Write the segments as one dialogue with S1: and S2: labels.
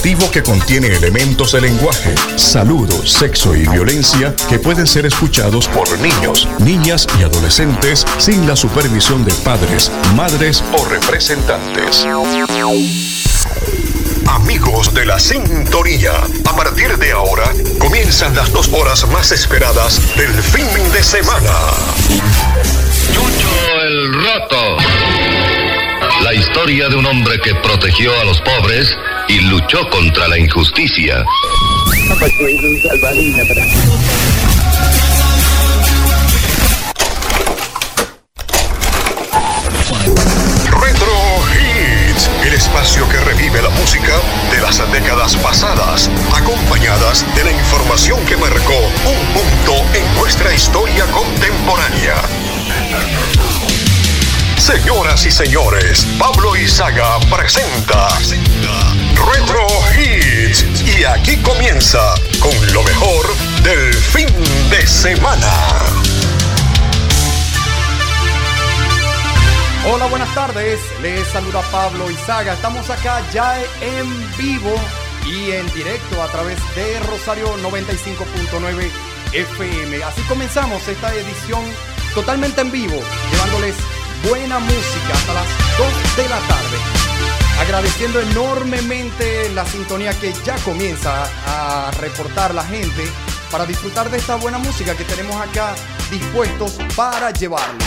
S1: recreativo que contiene elementos de lenguaje, salud, sexo y violencia que pueden ser escuchados por niños, niñas y adolescentes sin la supervisión de padres, madres o representantes. Amigos de la sintonía, a partir de ahora comienzan las dos horas más esperadas del fin de semana.
S2: Chucho el Roto. La historia de un hombre que protegió a los pobres y luchó contra la injusticia.
S1: Retro Hits, el espacio que revive la música de las décadas pasadas, acompañadas de la información que marcó un punto en nuestra historia contemporánea. Señoras y señores, Pablo Izaga presenta Retro Hits y aquí comienza con lo mejor del fin de semana.
S3: Hola, buenas tardes. Les saluda Pablo Izaga. Estamos acá ya en vivo y en directo a través de Rosario 95.9 FM. Así comenzamos esta edición totalmente en vivo, llevándoles buena música hasta las 2 de la tarde. Agradeciendo enormemente la sintonía que ya comienza a reportar la gente para disfrutar de esta buena música que tenemos acá dispuestos para llevarles.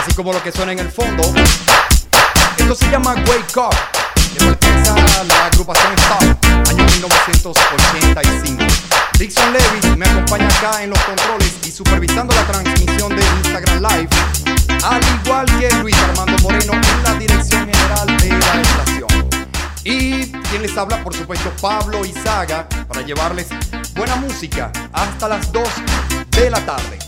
S3: Así como lo que suena en el fondo. Esto se llama Wake Up, que pertenece a la agrupación Stop, año 1985. Dixon Levy me acompaña acá en los controles y supervisando la transmisión de Instagram Live, al igual que Luis Armando Moreno en la dirección general de la estación. Y quien les habla, por supuesto, Pablo Izaga, para llevarles buena música hasta las 2 de la tarde.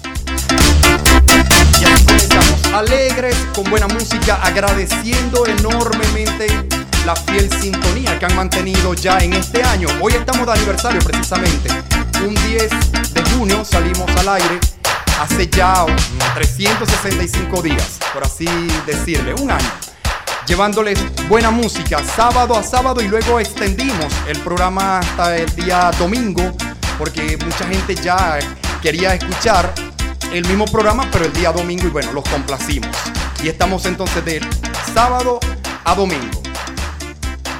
S3: Y así comenzamos, alegres, con buena música, agradeciendo enormemente la fiel sintonía que han mantenido ya en este año. Hoy estamos de aniversario precisamente. Un 10 de junio salimos al aire hace ya 365 días, por así decirle, un año. Llevándoles buena música sábado a sábado y luego extendimos el programa hasta el día domingo porque mucha gente ya quería escuchar el mismo programa pero el día domingo y bueno, los complacimos. Y estamos entonces de sábado a domingo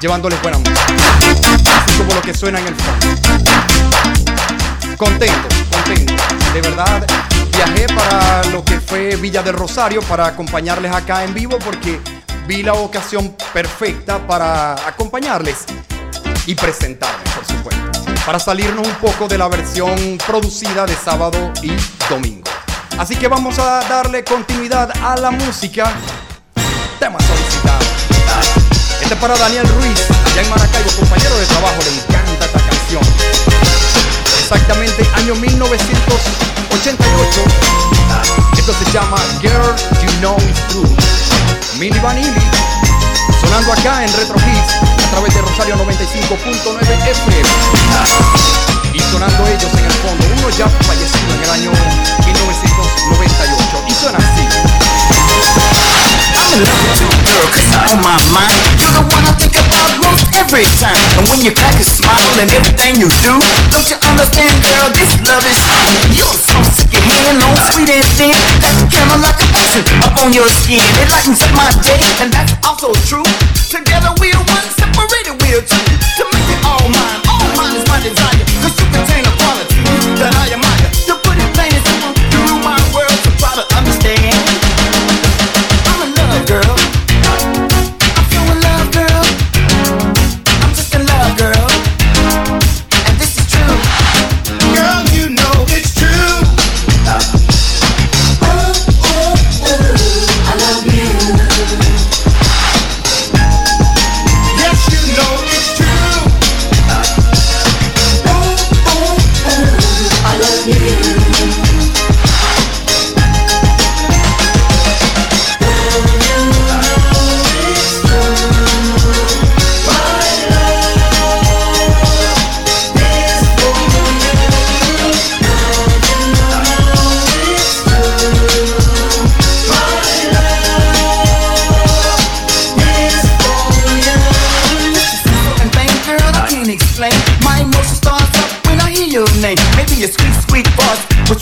S3: llevándoles buena música. Así como lo que suena en el fondo. Contento, contento. De verdad, viajé para lo que fue Villa del Rosario para acompañarles acá en vivo porque vi la ocasión perfecta para acompañarles y presentarles, por supuesto. Para salirnos un poco de la versión producida de sábado y domingo. Así que vamos a darle continuidad a la música. Tema solicitado. Este es para Daniel Ruiz, allá en Maracaibo, compañero de trabajo, le encanta esta canción. Exactamente año 1988. Esto se llama Girl You Know It's True. Milli Vanilli, sonando acá en Retro Hits a través de Rosario 95.9 FM. Y sonando ellos en el fondo, uno ya fallecido en el año 1998. Y suena así.
S4: You, girl, cause you're on my mind. You're the one I think about most every time. And when you crack a smile and everything you do, don't you understand, girl, this love is. You're so hand on sweet and thin. Passion up on your skin. It lightens up my day, and that's also true. Together we're one, separated we're two. To make it all mine, all mine is my desire. Cause you contain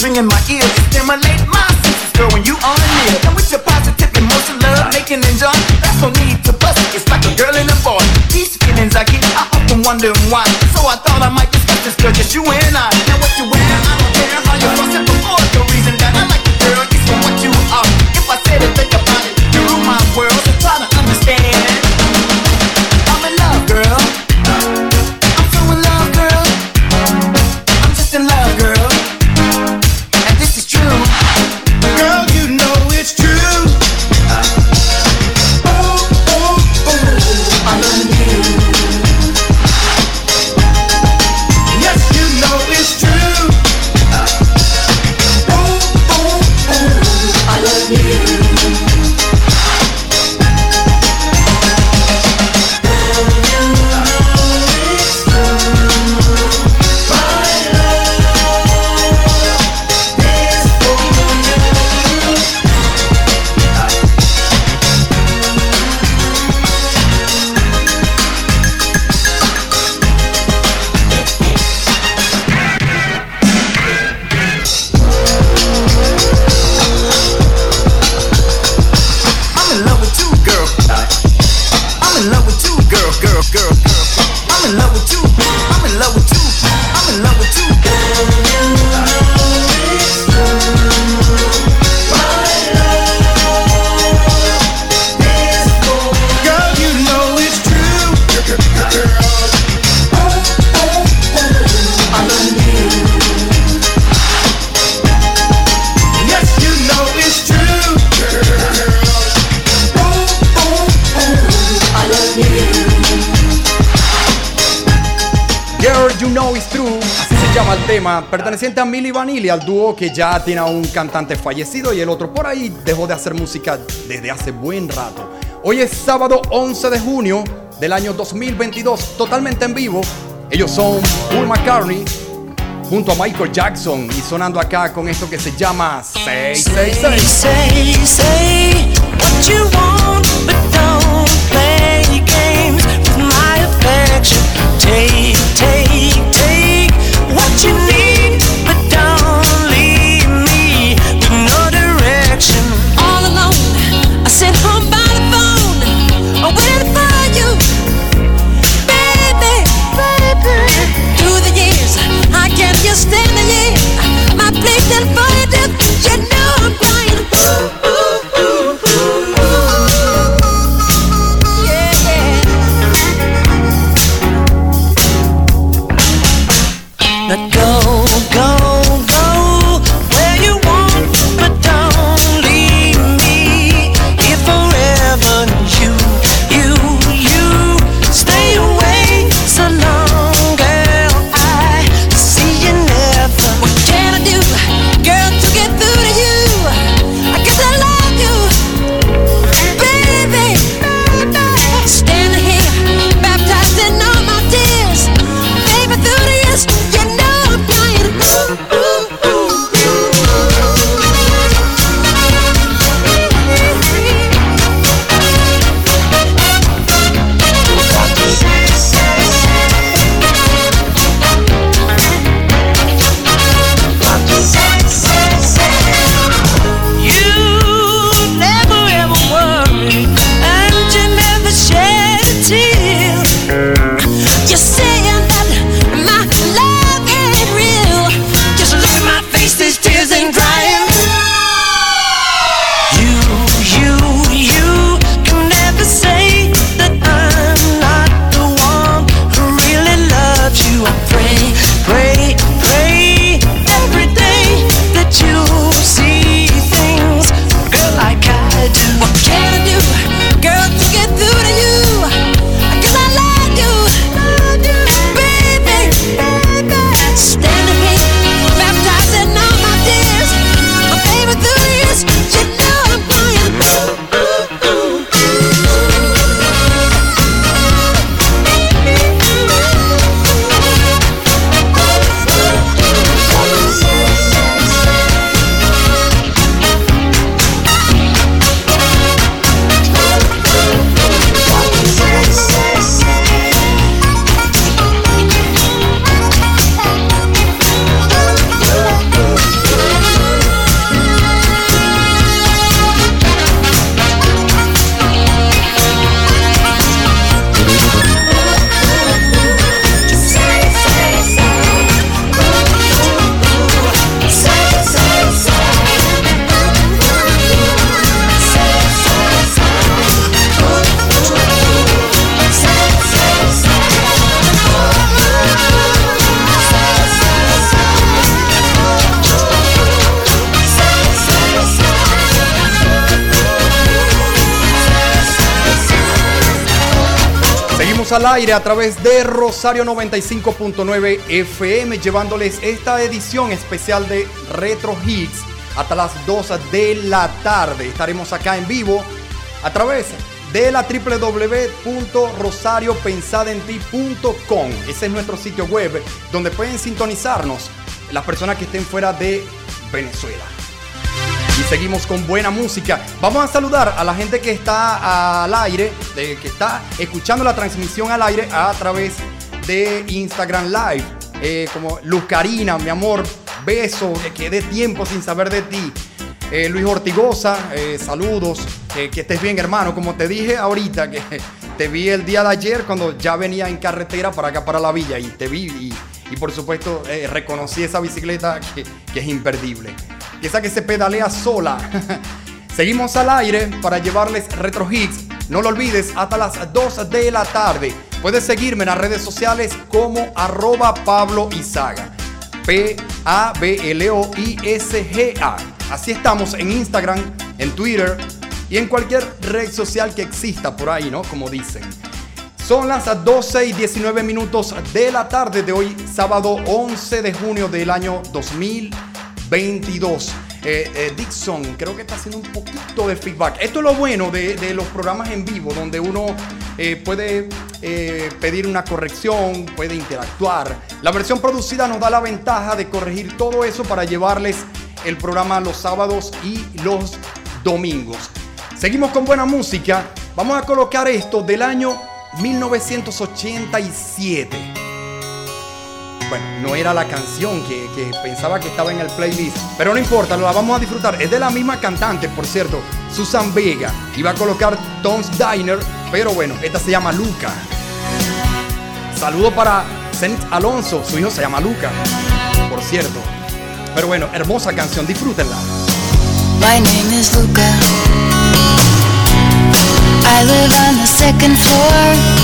S4: Drinking my a
S3: Milli Vanilli, al dúo que ya tiene a un cantante fallecido y el otro por ahí dejó de hacer música desde hace buen rato. Hoy es sábado 11 de junio del año 2022, totalmente en vivo. Ellos son Paul McCartney junto a Michael Jackson y sonando acá con esto que se llama 666.
S5: Say, say what you want, but don't play games with my affection. Take, take, take what you need, year.
S3: Al aire a través de Rosario 95.9 FM, llevándoles esta edición especial de Retro Hits hasta las 2 de la tarde. Estaremos acá en vivo a través de la www.rosariopensadenti.com. Ese es nuestro sitio web donde pueden sintonizarnos las personas que estén fuera de Venezuela. Y seguimos con buena música. Vamos a saludar a la gente que está al aire, de- que está escuchando la transmisión al aire a través de Instagram Live. Eh, como Luz mi amor, beso, que quedé tiempo sin saber de ti. Eh, Luis Ortigosa, eh, saludos, que, estés bien hermano. Como te dije ahorita, que te vi el día de ayer cuando ya venía en carretera para acá, para la villa, y te vi y, por supuesto reconocí esa bicicleta que, que es imperdible. Que esa que se pedalea sola. Seguimos al aire para llevarles Retro Hits. No lo olvides, hasta las 2 de la tarde. Puedes seguirme en las redes sociales como arroba Pablo Izaga. P-A-B-L-O-I-S-G-A. Así estamos en Instagram, en Twitter y en cualquier red social que exista por ahí, ¿no? Como dicen. Son las 12 y 19 minutos de la tarde de hoy, sábado 11 de junio del año 2022. Eh, eh, Dixon, creo que está haciendo un poquito de feedback. Esto es lo bueno de, los programas en vivo, donde uno eh, puede eh, pedir una corrección, puede interactuar. La versión producida nos da la ventaja de corregir todo eso para llevarles el programa los sábados y los domingos. Seguimos con buena música. Vamos a colocar esto del año 1987. Bueno, no era la canción que, pensaba que estaba en el playlist, pero no importa, la vamos a disfrutar. Es de la misma cantante, por cierto, Susan Vega. Iba a colocar Tom's Diner, pero bueno, esta se llama Luca. Saludo para Zenith Alonso, su hijo se llama Luca, por cierto. Pero bueno, hermosa canción, disfrútenla.
S6: My name is Luca. I live on the second floor.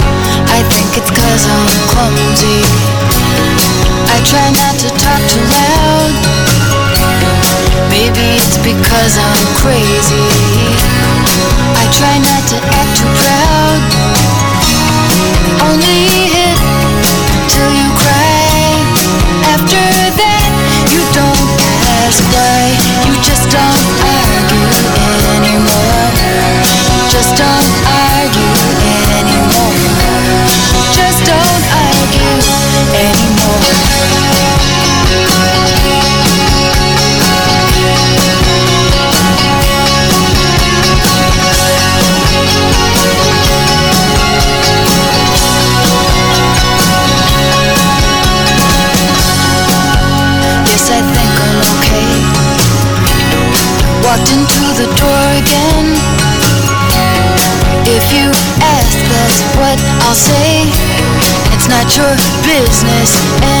S6: I think it's cause I'm clumsy. I try not to talk too loud. Maybe it's because I'm crazy. I try not to act too proud. Only hit till you cry. After that, you don't ask why. You just don't argue Oh, business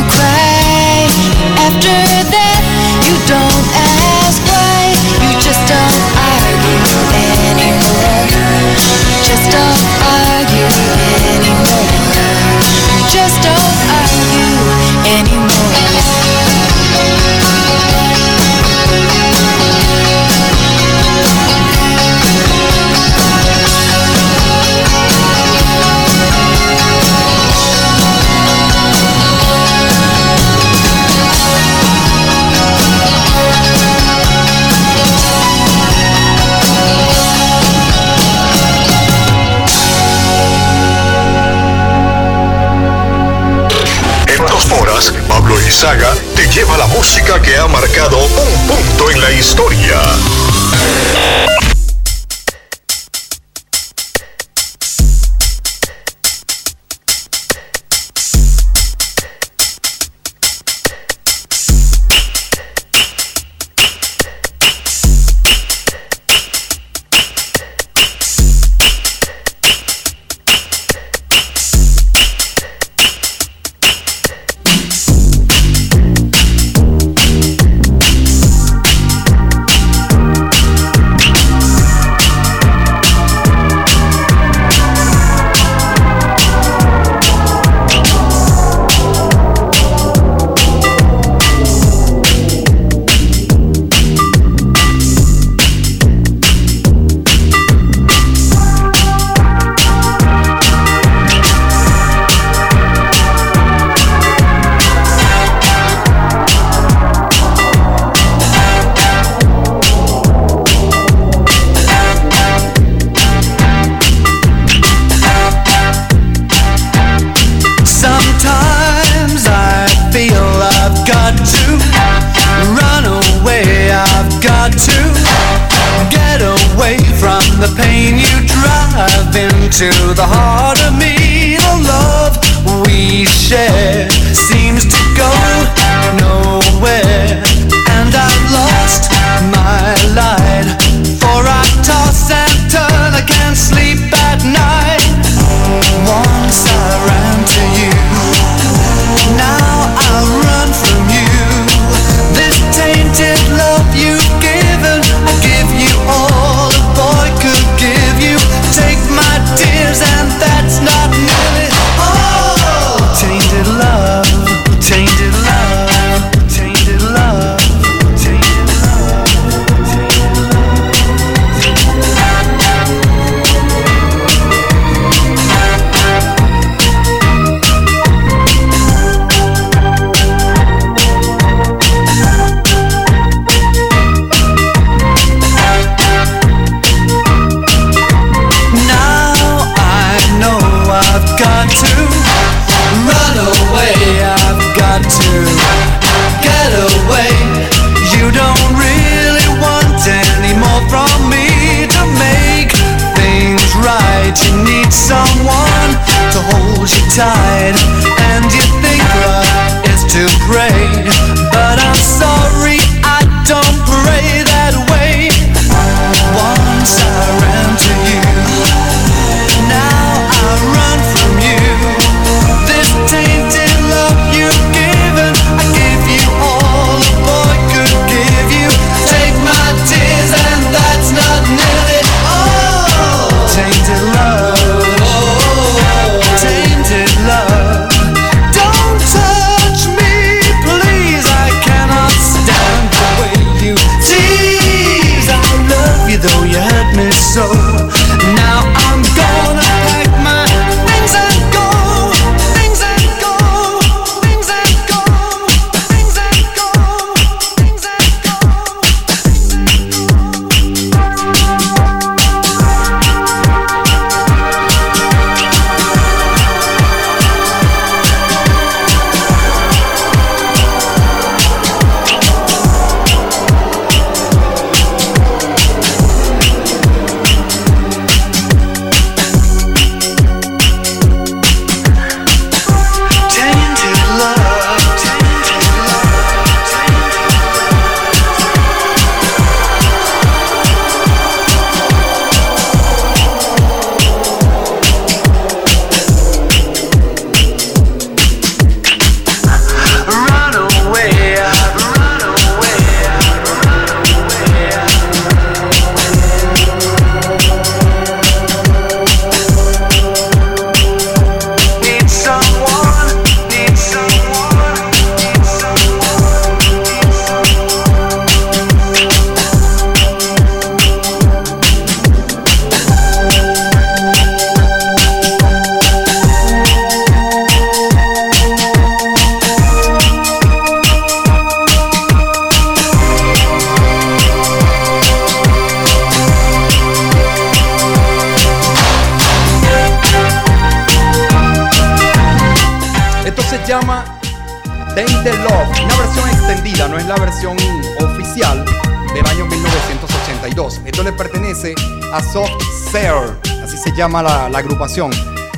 S7: don't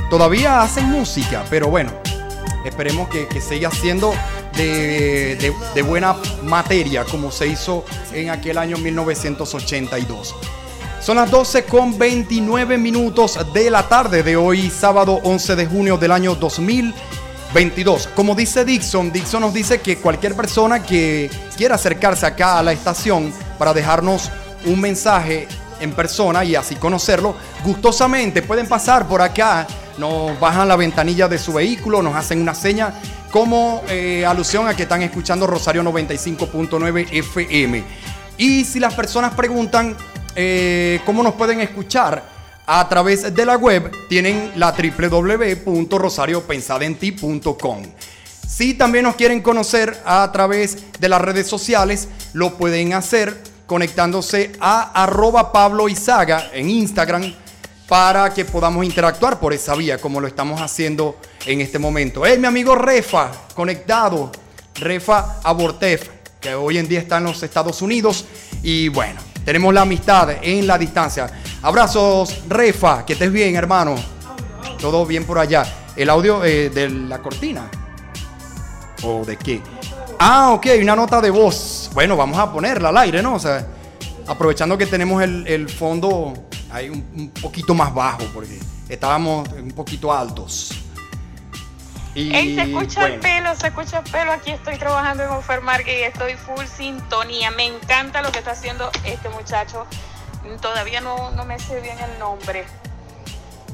S3: Todavía hacen música, pero bueno, esperemos que, siga siendo de, de- de buena materia como se hizo en aquel año 1982. Son las 12 con 29 minutos de la tarde de hoy, sábado 11 de junio del año 2022. Como dice Dixon, Dixon nos dice que cualquier persona que quiera acercarse acá a la estación para dejarnos un mensaje en persona y así conocerlo, gustosamente pueden pasar por acá, nos bajan la ventanilla de su vehículo, nos hacen una seña como eh, alusión a que están escuchando Rosario 95.9 FM. Y si las personas preguntan eh, cómo nos pueden escuchar a través de la web, tienen la www.rosariopensadenti.com. Si también nos quieren conocer a través de las redes sociales, lo pueden hacer conectándose a arroba Pablo Izaga en Instagram para que podamos interactuar por esa vía como lo estamos haciendo en este momento. Es mi amigo Refa, conectado, Refa Abortef, que hoy en día está en los Estados Unidos y bueno, tenemos la amistad en la distancia. Abrazos, Refa, que estés bien, hermano. todo bien por allá. El audio eh, de la cortina. ¿O de qué? Ah, ok, una nota de voz. Bueno, vamos a ponerla al aire, ¿no? O sea, aprovechando que tenemos el, el fondo ahí un, un poquito más bajo, porque estábamos un poquito altos. Y,
S8: Ey, se escucha el pelo, se escucha el pelo. Aquí estoy trabajando en Ofermarque y estoy full sintonía. Me encanta lo que está haciendo este muchacho. Todavía no, no me sé bien el nombre.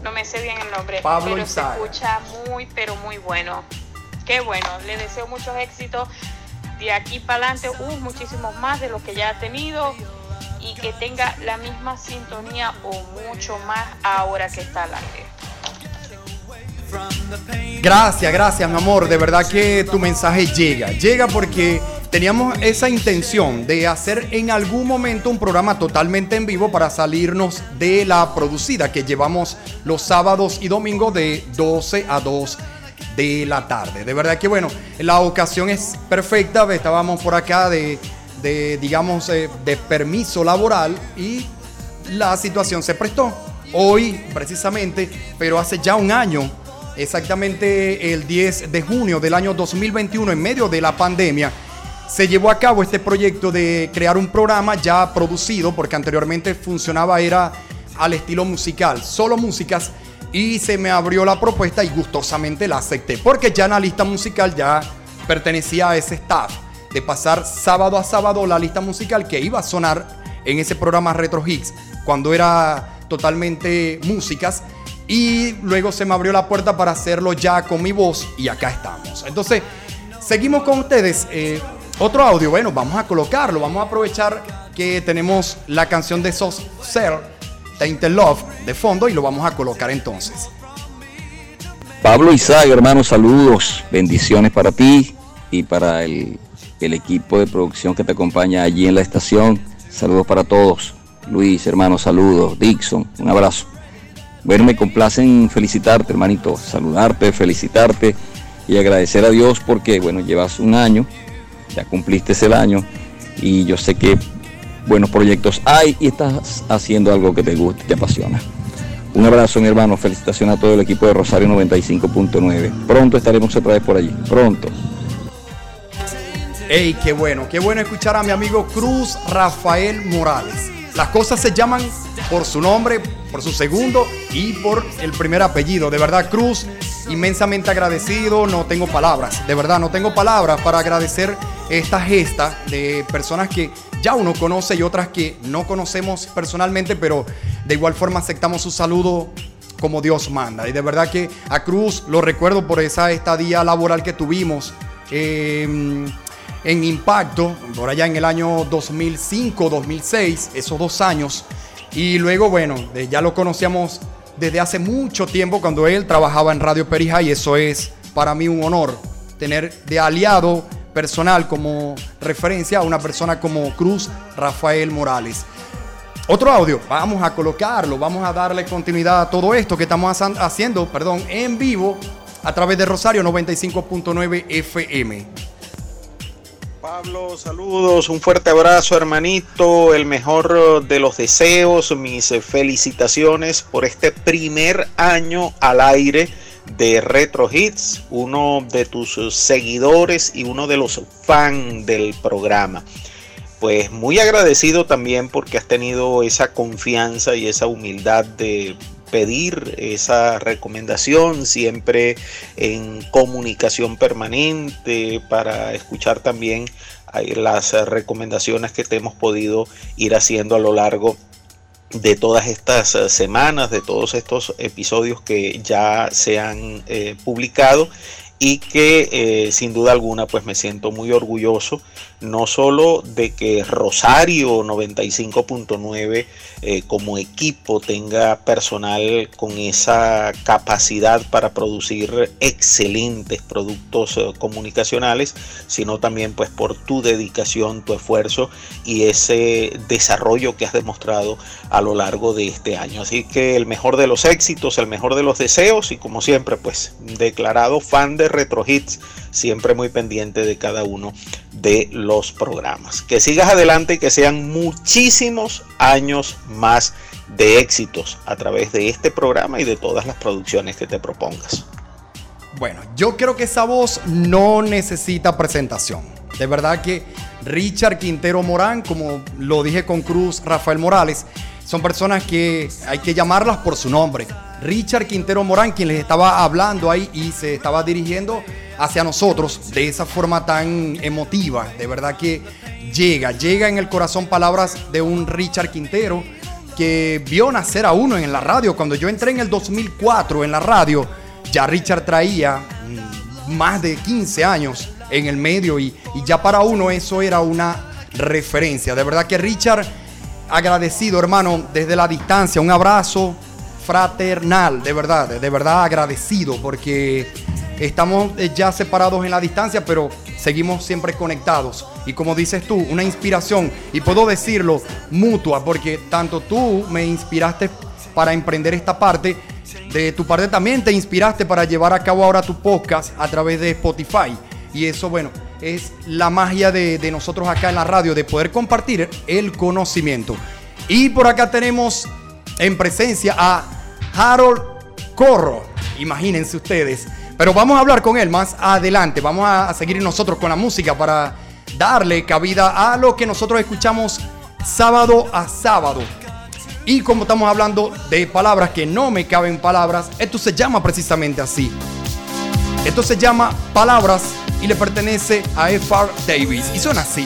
S8: No me sé bien el nombre.
S3: Pablo
S8: pero se
S3: Izaga.
S8: escucha muy, pero muy bueno. Qué bueno. Le deseo muchos éxitos de aquí para adelante. Uh, muchísimos más de los que ya ha tenido. Y que tenga la misma sintonía o mucho más ahora que está al aire.
S3: Gracias, gracias, mi amor. De verdad que tu mensaje llega. Llega porque teníamos esa intención de hacer en algún momento un programa totalmente en vivo para salirnos de la producida que llevamos los sábados y domingos de 12 a 2 de la tarde. De verdad que bueno, la ocasión es perfecta. Estábamos por acá de, de, digamos, eh, de permiso laboral y la situación se prestó. Hoy, precisamente, pero hace ya un año, exactamente el 10 de junio del año 2021, en medio de la pandemia, se llevó a cabo este proyecto de crear un programa ya producido, porque anteriormente funcionaba, era al estilo musical, solo músicas, y se me abrió la propuesta y gustosamente la acepté, porque ya en la lista musical ya pertenecía a ese staff, de pasar sábado a sábado la lista musical que iba a sonar en ese programa Retro Hits, cuando era totalmente músicas, y luego se me abrió la puerta para hacerlo ya con mi voz, y acá estamos. Entonces, seguimos con ustedes. eh, otro audio, bueno, vamos a colocarlo, vamos a aprovechar que tenemos la canción de Sos Ser, Tainted Love, de fondo y lo vamos a colocar entonces.
S9: Pablo Izaga, hermano, saludos, bendiciones para ti y para el, el equipo de producción que te acompaña allí en la estación. Saludos para todos. Luis, hermano, saludos. Dixon, un abrazo. Bueno, me complace en felicitarte, hermanito, saludarte, felicitarte y agradecer a Dios porque, bueno, llevas un año, ya cumpliste el año y yo sé que buenos proyectos hay y estás haciendo algo que te gusta y te apasiona. Un abrazo, mi hermano. Felicitaciones a todo el equipo de Rosario 95.9. Pronto estaremos otra vez por allí. Pronto.
S3: ¡Ey, qué bueno! Qué bueno escuchar a mi amigo Cruz Rafael Morales. Las cosas se llaman por su nombre, por su segundo y por el primer apellido. De verdad, Cruz, inmensamente agradecido. No tengo palabras, de verdad, no tengo palabras para agradecer esta gesta de personas que ya uno conoce y otras que no conocemos personalmente, pero de igual forma aceptamos su saludo como Dios manda. Y de verdad que a Cruz lo recuerdo por esa estadía laboral que tuvimos. eh, en Impacto, por allá en el año 2005, 2006, esos dos años. Y luego, bueno, ya lo conocíamos desde hace mucho tiempo cuando él trabajaba en Radio Perija y eso es para mí un honor tener de aliado personal como referencia a una persona como Cruz Rafael Morales. Otro audio, vamos a colocarlo, vamos a darle continuidad a todo esto que estamos haciendo, perdón, en vivo a través de Rosario 95.9 FM.
S10: Pablo, saludos, un fuerte abrazo hermanito, el mejor de los deseos, mis felicitaciones por este primer año al aire de Retro Hits, uno de tus seguidores y uno de los fans del programa. Pues muy agradecido también porque has tenido esa confianza y esa humildad de pedir esa recomendación siempre en comunicación permanente para escuchar también eh, las recomendaciones que te hemos podido ir haciendo a lo largo de todas estas eh, semanas, de todos estos episodios que ya se han eh, publicado y que sin duda alguna pues me siento muy orgulloso no solo de que Rosario 95.9 eh, como equipo tenga personal con esa capacidad para producir excelentes productos eh, comunicacionales, sino también pues por tu dedicación, tu esfuerzo y ese desarrollo que has demostrado a lo largo de este año. Así que el mejor de los éxitos, el mejor de los deseos y como siempre pues declarado fan de Retro Hits, siempre muy pendiente de cada uno de los programas. Que sigas adelante y que sean muchísimos años más de éxitos a través de este programa y de todas las producciones que te propongas.
S3: Bueno, yo creo que esa voz no necesita presentación. De verdad que Richard Quintero Morán, como lo dije con Cruz, Rafael Morales, son personas que hay que llamarlas por su nombre. Richard Quintero Morán, quien les estaba hablando ahí y se estaba dirigiendo hacia nosotros de esa forma tan emotiva. De verdad que llega, llega en el corazón palabras de un Richard Quintero que vio nacer a uno en la radio. Cuando yo entré en el 2004 en la radio, ya Richard traía mm, más de 15 años en el medio y, y ya para uno eso era una referencia. De verdad que Richard, agradecido hermano, desde la distancia, un abrazo fraternal, de verdad, de verdad agradecido porque estamos eh, ya separados en la distancia, pero seguimos siempre conectados. Y como dices tú, una inspiración, y puedo decirlo, mutua, porque tanto tú me inspiraste para emprender esta parte, de tu parte también te inspiraste para llevar a cabo ahora tu podcast a través de Spotify. Y eso, bueno, es la magia de, de nosotros acá en la radio, de poder compartir el conocimiento. Y por acá tenemos en presencia a Harold Corro. Imagínense ustedes. Pero vamos a hablar con él más adelante. Vamos a, seguir nosotros con la música para darle cabida a lo que nosotros escuchamos sábado a sábado. Y como estamos hablando de palabras que no me caben palabras, esto se llama precisamente así. Esto se llama Palabras y le pertenece a F.R. Davis. Y suena así.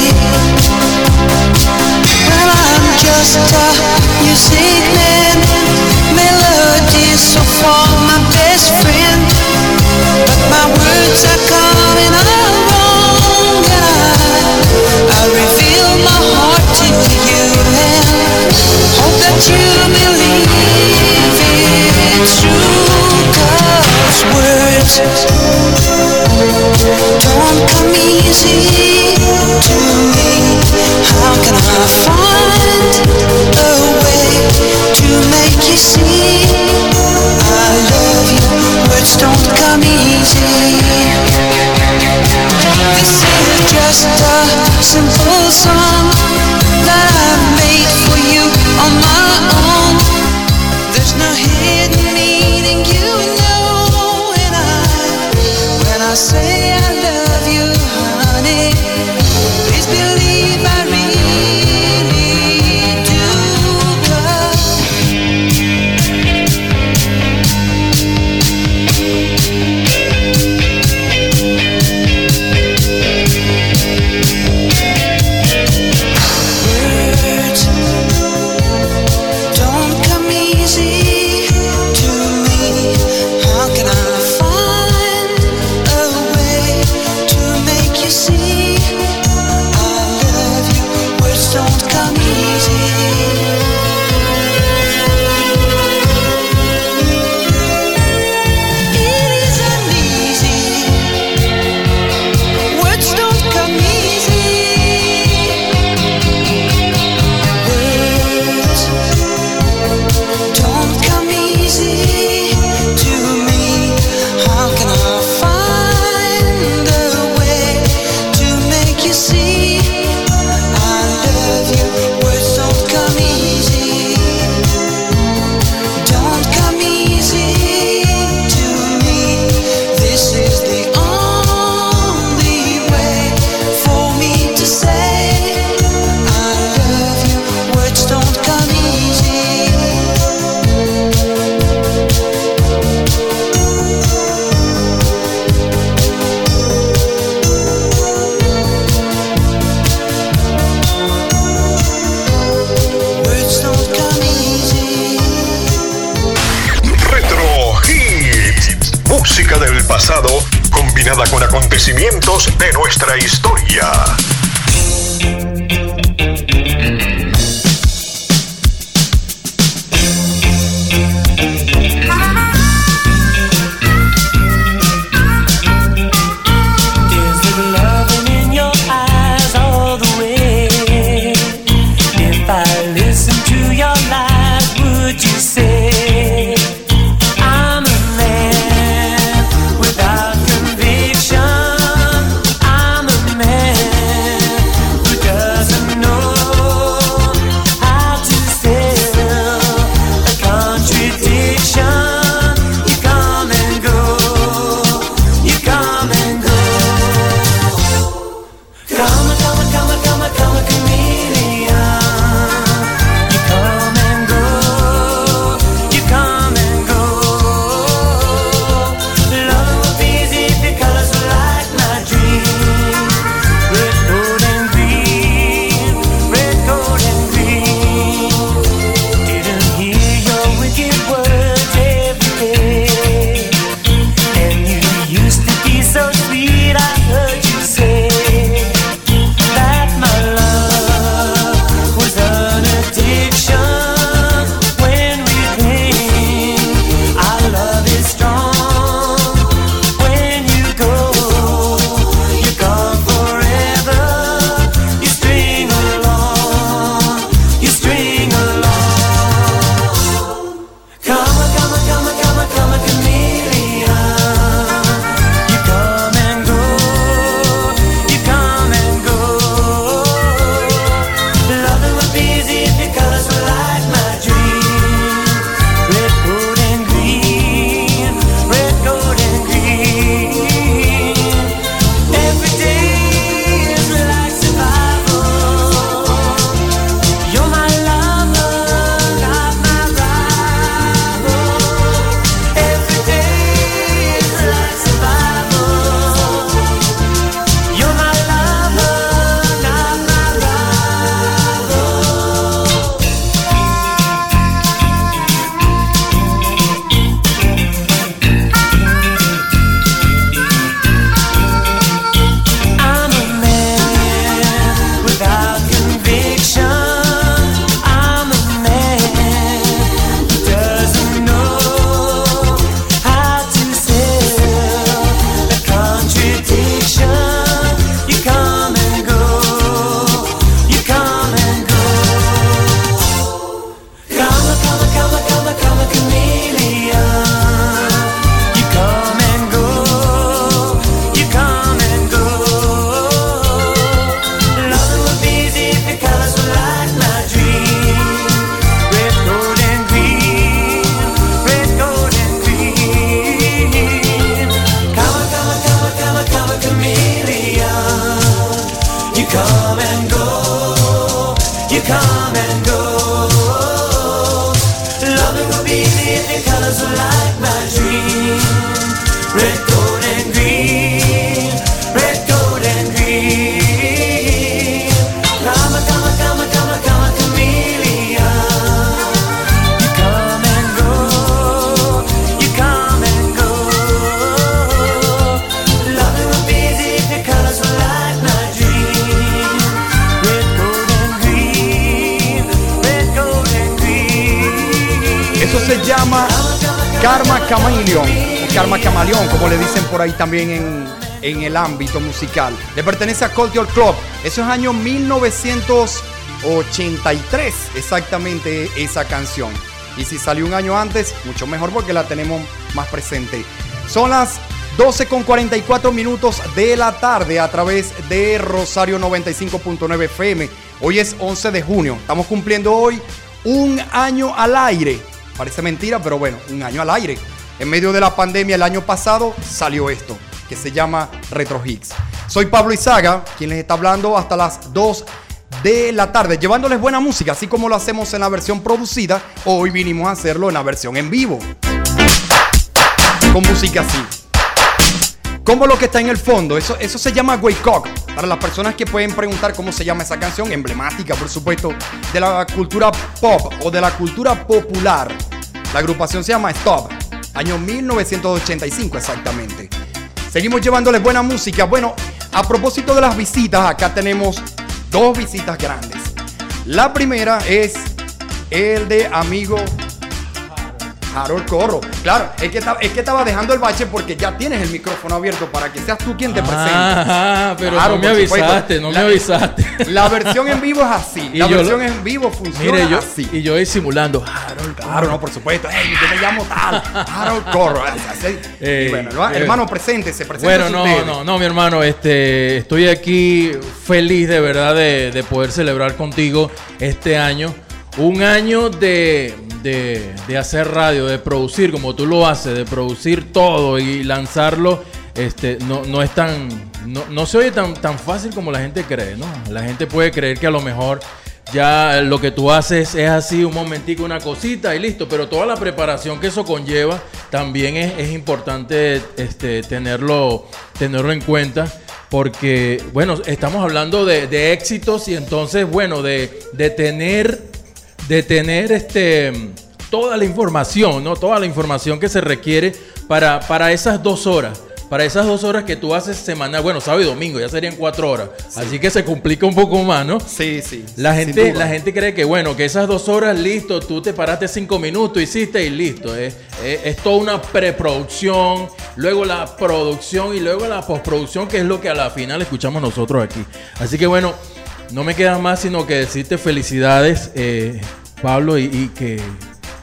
S6: I'm just a music man. Melody so far my best friend. But my words are coming out wrong, I, I reveal my heart to you and hope that you believe it's true. 'Cause words don't come easy to me. How can I find simple song that I made for you on my own.
S11: combinada con acontecimientos de nuestra historia.
S3: Le pertenece a Culture Club. Eso es año 1983, exactamente esa canción. Y si salió un año antes, mucho mejor porque la tenemos más presente. Son las 12 con 44 minutos de la tarde a través de Rosario 95.9 FM. Hoy es 11 de junio. Estamos cumpliendo hoy un año al aire. Parece mentira, pero bueno, un año al aire. En medio de la pandemia el año pasado salió esto, que se llama Retro Hits. Soy Pablo Izaga, quien les está hablando hasta las 2 de la tarde, llevándoles buena música, así como lo hacemos en la versión producida. Hoy vinimos a hacerlo en la versión en vivo. Con música así. Como lo que está en el fondo, eso, eso se llama Wake Up. Para las personas que pueden preguntar cómo se llama esa canción, emblemática, por supuesto, de la cultura pop o de la cultura popular. La agrupación se llama Stop, año 1985 exactamente. Seguimos llevándoles buena música. Bueno, a propósito de las visitas, acá tenemos dos visitas grandes. La primera es el de amigo Harold Corro. Claro, es que, estaba, es que estaba dejando el bache porque ya tienes el micrófono abierto para que seas tú quien te presente.
S12: Ah, pero
S3: Claro,
S12: no me avisaste, no me avisaste.
S3: La versión en vivo es así. La versión
S12: lo-
S3: en vivo funciona
S12: Mire, yo,
S3: así.
S12: y yo disimulando. Harold,
S3: Claro, no, por supuesto. Ey, yo me llamo tal. Harold Corro.
S12: Ey,
S3: y bueno, ¿no?
S12: eh,
S3: hermano, preséntese, preséntese
S12: Bueno, no, no, no, mi hermano, este, estoy aquí feliz de verdad de, de poder celebrar contigo este año. Un año de, de- de hacer radio, de producir como tú lo haces, de producir todo y lanzarlo. Este, no, no es tan, no, no se oye tan, tan fácil como la gente cree, ¿no? La gente puede creer que a lo mejor ya lo que tú haces es así, un momentico, una cosita y listo, pero toda la preparación que eso conlleva también es, es importante este, tenerlo, tenerlo en cuenta. Porque, bueno, estamos hablando de, de éxitos y entonces, bueno, de, de tener, de tener este, toda la información, ¿no? Toda la información que se requiere para, para esas dos horas. Para esas dos horas que tú haces semanal, bueno, sábado y domingo, ya serían cuatro horas. Así que se complica un poco más, ¿no?
S3: Sí, sí.
S12: La gente, la gente cree que, bueno, que esas dos horas, listo, tú te paraste cinco minutos, hiciste y listo. Es, es- es toda una preproducción, luego la producción y luego la postproducción, que es lo que a la final escuchamos nosotros aquí. Así que, bueno, no me queda más sino que decirte felicidades, eh, Pablo, y, y que,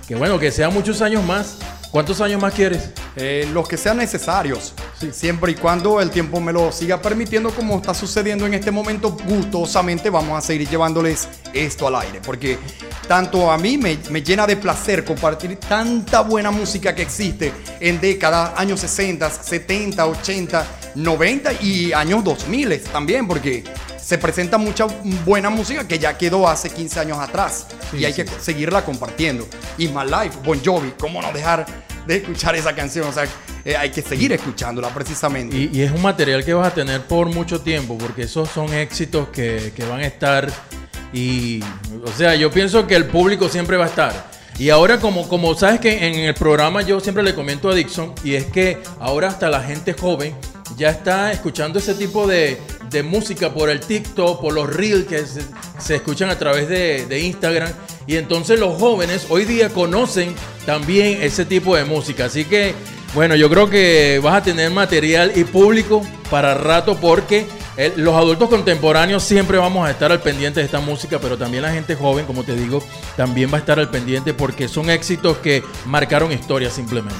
S12: que, bueno, que sean muchos años más. ¿Cuántos años más quieres?
S3: Eh, los que sean necesarios, siempre y cuando el tiempo me lo siga permitiendo, como está sucediendo en este momento, gustosamente vamos a seguir llevándoles esto al aire, porque tanto a mí me, me llena de placer compartir tanta buena música que existe en décadas, años 60, 70, 80, 90 y años 2000 también, porque se presenta mucha buena música que ya quedó hace 15 años atrás y hay que seguirla compartiendo. Y My Life, Bon Jovi, ¿cómo no dejar de escuchar esa canción? O sea, eh, hay que seguir escuchándola precisamente.
S12: Y, y es un material que vas a tener por mucho tiempo, porque esos son éxitos que, que van a estar. Y, o sea, yo pienso que el público siempre va a estar. Y ahora, como, como sabes que en el programa yo siempre le comento a Dixon, y es que ahora hasta la gente joven ya está escuchando ese tipo de, de música por el TikTok, por los Reels que se, escuchan a través de, de Instagram. Y entonces los jóvenes hoy día conocen también ese tipo de música. Así que, bueno, yo creo que vas a tener material y público para rato porque eh, los adultos contemporáneos siempre vamos a estar al pendiente de esta música, pero también la gente joven, como te digo, también va a estar al pendiente porque son éxitos que marcaron historia simplemente.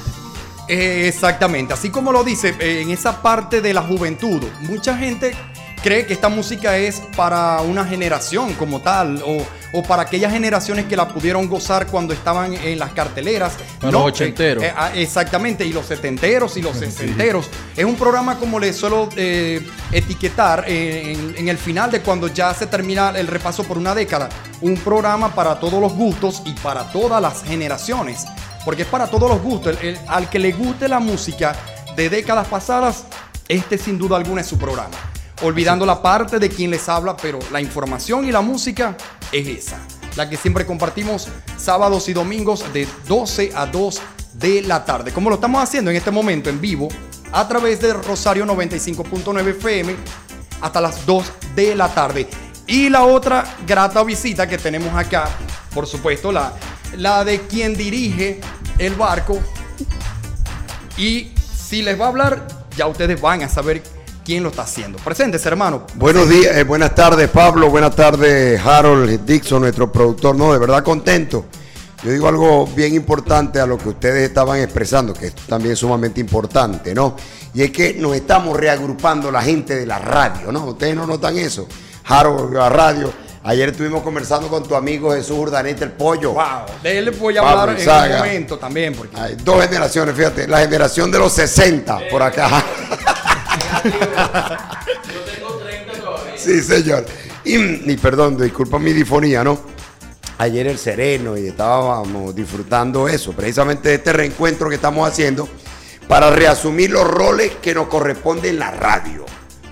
S3: Eh, exactamente, así como lo dice, eh, en esa parte de la juventud, mucha gente cree que esta música es para una generación como tal, o, o para aquellas generaciones que la pudieron gozar cuando estaban en las carteleras.
S12: Para los ochenteros.
S3: eh, eh, ah, exactamente, y los setenteros y los sesenteros. Es un programa como le suelo eh, etiquetar en, en el final de cuando ya se termina el repaso por una década. Un programa para todos los gustos y para todas las generaciones. Porque es para todos los gustos. El- al que le guste la música de décadas pasadas, este sin duda alguna es su programa. Olvidando la parte de quien les habla, pero la información y la música es esa. La que siempre compartimos sábados y domingos de 12 a 2 de la tarde. Como lo estamos haciendo en este momento en vivo a través de Rosario 95.9 FM hasta las 2 de la tarde. Y la otra grata visita que tenemos acá, por supuesto, la, la de quien dirige el barco. Y si les va a hablar, ya ustedes van a saber quién lo está haciendo. Presentes, hermano.
S13: Buenos días, eh, buenas tardes Pablo, buenas tardes Harold Dixon, nuestro productor. No, de verdad contento. Yo digo algo bien importante a lo que ustedes estaban expresando, que esto también es sumamente importante, ¿no? Y es que nos estamos reagrupando la gente de la radio, ¿no? Ustedes no notan eso. Harold, la radio. Ayer estuvimos conversando con tu amigo Jesús Urdaneta, el pollo.
S3: Wow, de él les voy a
S13: Pablo
S3: hablar en un momento también. Porque...
S13: Hay dos generaciones, fíjate, la generación de los 60 por acá. Sí, señor. Y, y perdón, disculpa mi difonía, ¿no? Ayer el sereno y estábamos disfrutando eso, precisamente de este reencuentro que estamos haciendo para reasumir los roles que nos corresponden en la radio,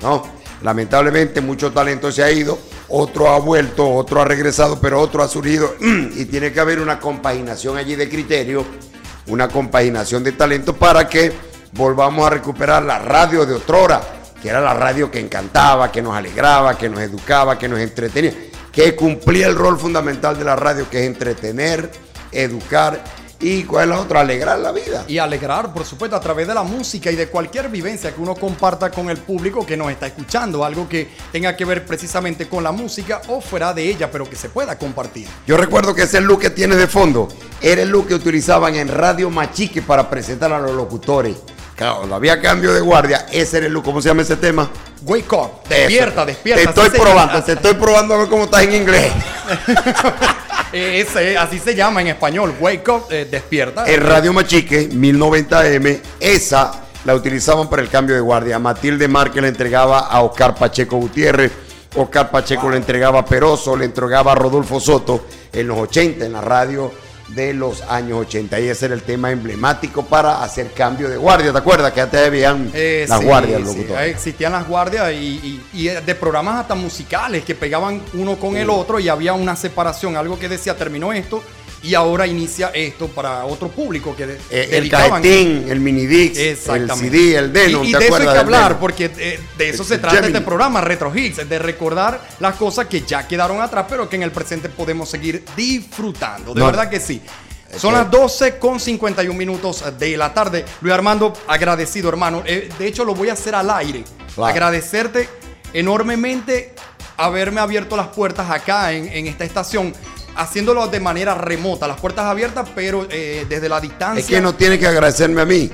S13: ¿no? Lamentablemente mucho talento se ha ido, otro ha vuelto, otro ha regresado, pero otro ha surgido. Y tiene que haber una compaginación allí de criterio, una compaginación de talento para que volvamos a recuperar la radio de otrora, que era la radio que encantaba, que nos alegraba, que nos educaba, que nos entretenía, que cumplía el rol fundamental de la radio, que es entretener, educar y cuál es la otra, alegrar la vida.
S3: Y alegrar, por supuesto, a través de la música y de cualquier vivencia que uno comparta con el público que nos está escuchando, algo que tenga que ver precisamente con la música o fuera de ella, pero que se pueda compartir.
S13: Yo recuerdo que ese look que tienes de fondo era el look que utilizaban en Radio Machique para presentar a los locutores. Claro, cuando había cambio de guardia, ese era el look. ¿Cómo se llama ese tema?
S3: Wake up, despierta, despierta.
S13: Te estoy probando, te estoy probando a ver cómo estás en inglés.
S3: Ese, así se llama en español, wake up, eh, despierta.
S13: En Radio Machique, 1090M, esa la utilizaban para el cambio de guardia. Matilde Márquez le entregaba a Oscar Pacheco Gutiérrez. Oscar Pacheco le entregaba a Peroso, le entregaba a Rodolfo Soto en los 80, en la radio de los años 80. Y ese era el tema emblemático para hacer cambio de guardia. ¿Te acuerdas que antes habían
S3: Eh,
S13: las
S3: sí,
S13: guardias,
S3: sí, existían las guardias y, y- y de programas hasta musicales que pegaban uno con el otro y había una separación, algo que decía terminó esto y ahora inicia esto para otro público que
S13: Eh, el cajetín, el minidix, el. CD, el Denon.
S3: Y, y
S13: ¿te
S3: de eso hay que hablar, porque eh, de eso
S13: El
S3: se trata
S13: Gemini.
S3: este programa, Retro Hits, de recordar las cosas que ya quedaron atrás, pero que en el presente podemos seguir disfrutando. De
S13: No.
S3: verdad que sí. Son las 12 con 51 minutos de la tarde. Luis Armando, agradecido, hermano. Eh, de hecho, lo voy a hacer al aire.
S13: Claro.
S3: Agradecerte enormemente haberme abierto las puertas acá en, en esta estación, haciéndolo de manera remota, las puertas abiertas, pero eh, desde la distancia.
S13: Es que no tiene que agradecerme a mí.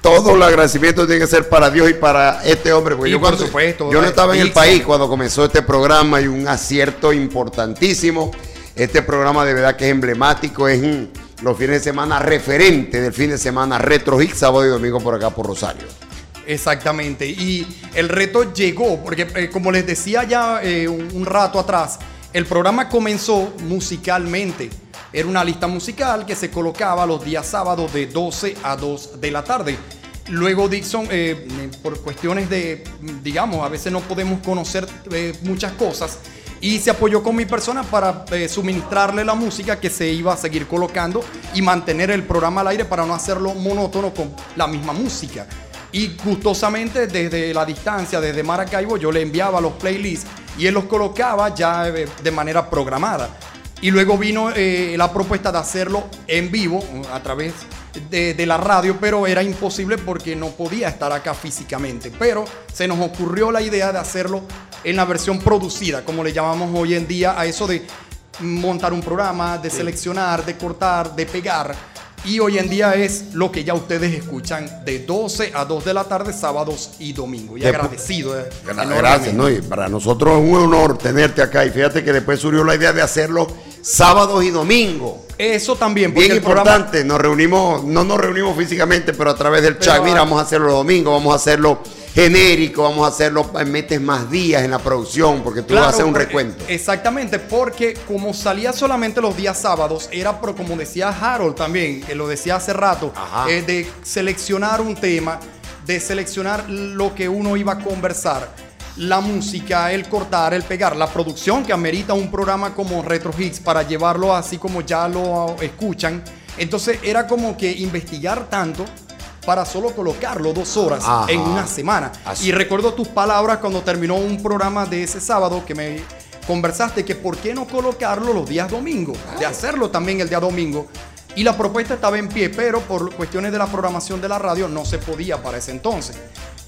S13: Todo el agradecimiento tiene que ser para Dios y para este hombre. Porque
S3: Y
S13: yo,
S3: por
S13: cuando-
S3: supuesto,
S13: yo no estaba en el país cuando comenzó este programa y un acierto importantísimo. Este programa de verdad que es emblemático, es un- los fines de semana referente del fin de semana retro hit sábado y domingo por acá por Rosario.
S3: Exactamente. Y el reto llegó, porque eh, como les decía ya eh, un, un rato atrás, el programa comenzó musicalmente. Era una lista musical que se colocaba los días sábados de 12 a 2 de la tarde. Luego Dixon, eh, por cuestiones de, digamos, a veces no podemos conocer eh, muchas cosas, y se apoyó con mi persona para eh, suministrarle la música que se iba a seguir colocando y mantener el programa al aire para no hacerlo monótono con la misma música. Y gustosamente desde la distancia, desde Maracaibo, yo le enviaba los playlists y él los colocaba ya eh, de manera programada. Y luego vino eh, la propuesta de hacerlo en vivo a través de, de la radio, pero era imposible porque no podía estar acá físicamente. Pero se nos ocurrió la idea de hacerlo en la versión producida, como le llamamos hoy en día a eso de montar un programa, de seleccionar, de cortar, de pegar. Y hoy en día es lo que ya ustedes escuchan de 12 a 2 de la tarde, sábados y domingos. Y
S13: Después-
S3: agradecido. eh.
S13: Gracias, ¿no? Y para nosotros es un honor tenerte acá. Y fíjate que después surgió la idea de hacerlo sábados y domingos.
S3: Eso también, porque
S13: Bien
S3: programa-
S13: importante, nos reunimos, no nos reunimos físicamente, pero a través del
S3: Pero,
S13: chat, mira, vamos a hacerlo los domingos, vamos a hacerlo genérico, vamos a hacerlo, eh, metes más días en la producción, porque tú vas a hacer un
S3: porque-
S13: recuento.
S3: Exactamente, porque como salía solamente los días sábados, era como decía Harold también, que lo decía hace rato, eh, de seleccionar un tema, de seleccionar lo que uno iba a conversar. La música, el cortar, el pegar, la producción que amerita un programa como Retro Hits para llevarlo así como ya lo escuchan. Entonces era como que investigar tanto para solo colocarlo dos horas
S13: Ajá.
S3: en una semana.
S13: Así.
S3: Y recuerdo tus palabras cuando terminó un programa de ese sábado que me conversaste que por qué no colocarlo los días domingos, de hacerlo también el día domingo. Y la propuesta estaba en pie, pero por cuestiones de la programación de la radio no se podía para ese entonces.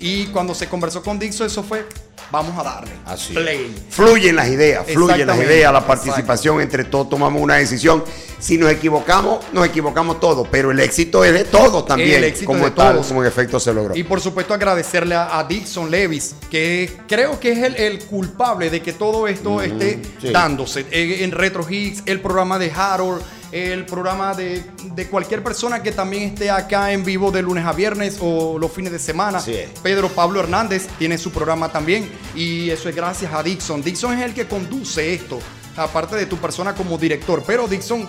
S3: Y cuando se conversó con Dixo, eso fue, vamos a darle.
S13: Así.
S3: Play.
S13: Fluyen las ideas, fluyen las ideas, la participación, entre todos tomamos una decisión. Si nos equivocamos, nos equivocamos todos, pero el éxito es de todos también,
S3: El éxito
S13: como
S3: de
S13: tal,
S3: todos.
S13: como en efecto se logró.
S3: Y por supuesto agradecerle a, a Dixon Levis, que creo que es el, el culpable de que todo esto esté
S13: sí.
S3: dándose. Eh, en Retro Hits, el programa de Harold, el programa de, de cualquier persona que también esté acá en vivo de lunes a viernes o los fines de semana. Pedro Pablo Hernández tiene su programa también y eso es gracias a Dixon. Dixon es el que conduce esto. Aparte de tu persona como director, pero Dixon,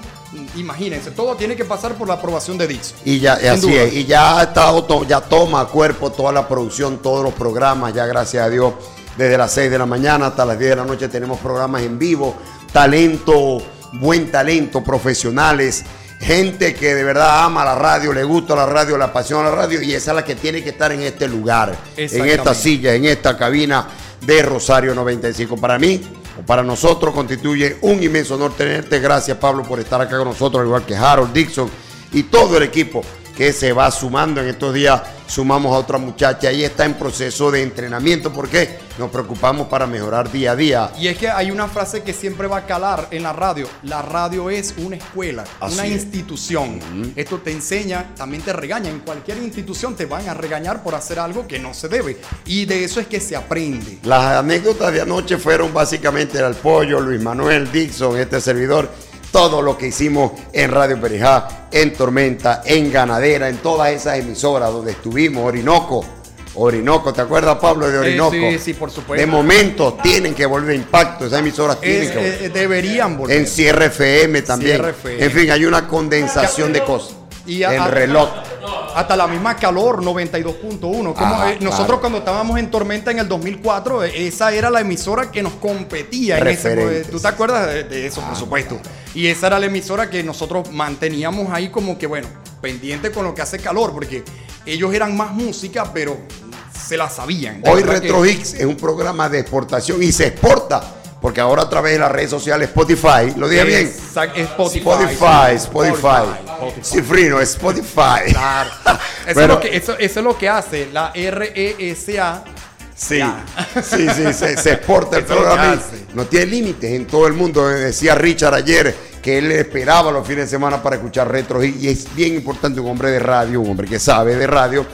S3: imagínense, todo tiene que pasar por la aprobación de Dixon.
S13: Y ya, así es, y ya to- ya toma cuerpo toda la producción, todos los programas, ya gracias a Dios, desde las 6 de la mañana hasta las 10 de la noche tenemos programas en vivo, talento, buen talento, profesionales, gente que de verdad ama la radio, le gusta la radio, le apasiona la radio, y esa es la que tiene que estar en este lugar, en esta silla, en esta cabina de Rosario 95. Para mí, Para nosotros constituye un inmenso honor tenerte. Gracias Pablo por estar acá con nosotros, al igual que Harold Dixon y todo el equipo que se va sumando en estos días. Sumamos a otra muchacha y está en proceso de entrenamiento porque nos preocupamos para mejorar día a día.
S3: Y es que hay una frase que siempre va a calar en la radio. La radio es una escuela,
S13: Así
S3: una
S13: es.
S3: institución. Esto te enseña, también te regaña. En cualquier institución te van a regañar por hacer algo que no se debe. Y de eso es que se aprende.
S13: Las anécdotas de anoche fueron básicamente el pollo, Luis Manuel, Dixon, este servidor, todo lo que hicimos en Radio Perijá, en Tormenta, en Ganadera, en todas esas emisoras donde estuvimos, Orinoco. Orinoco, ¿te acuerdas Pablo de
S3: Eh,
S13: Orinoco?
S3: sí, sí, por supuesto.
S13: De momento tienen que volver a impacto, esas emisoras tienen
S3: Es-
S13: que volver.
S3: eh, deberían volver.
S13: En Cierre FM también.
S3: Cierre FM.
S13: En fin, hay una condensación de cosas.
S3: Y a-
S13: el
S3: a-
S13: reloj.
S3: Hasta la misma calor 92.1. Como,
S13: Ah,
S3: eh, Nosotros
S13: claro.
S3: cuando estábamos en Tormenta en el 2004, eh, esa era la emisora que nos competía. En ese,
S13: Referentes.
S3: ¿Tú te acuerdas de, de eso, por supuesto? Y esa era la emisora que nosotros manteníamos ahí como que, bueno, pendiente con lo que hace calor, porque ellos eran más música, pero se la sabían.
S13: Hoy Retro es un programa de exportación y se exporta. Porque ahora a través de las redes sociales Spotify, ¿lo dije bien?
S3: Spotify.
S13: Spotify. Spotify. Cifrino, Spotify.
S3: Claro. Eso,
S13: Pero-
S3: es lo que, eso, eso es lo que hace la RESA.
S13: Sí, sí, sí, se, se exporta el programa. y No tiene límites en todo el mundo. Eh, Decía Richard ayer que él esperaba los fines de semana para escuchar retro Hits, y es bien importante un hombre de radio, un hombre que sabe de radio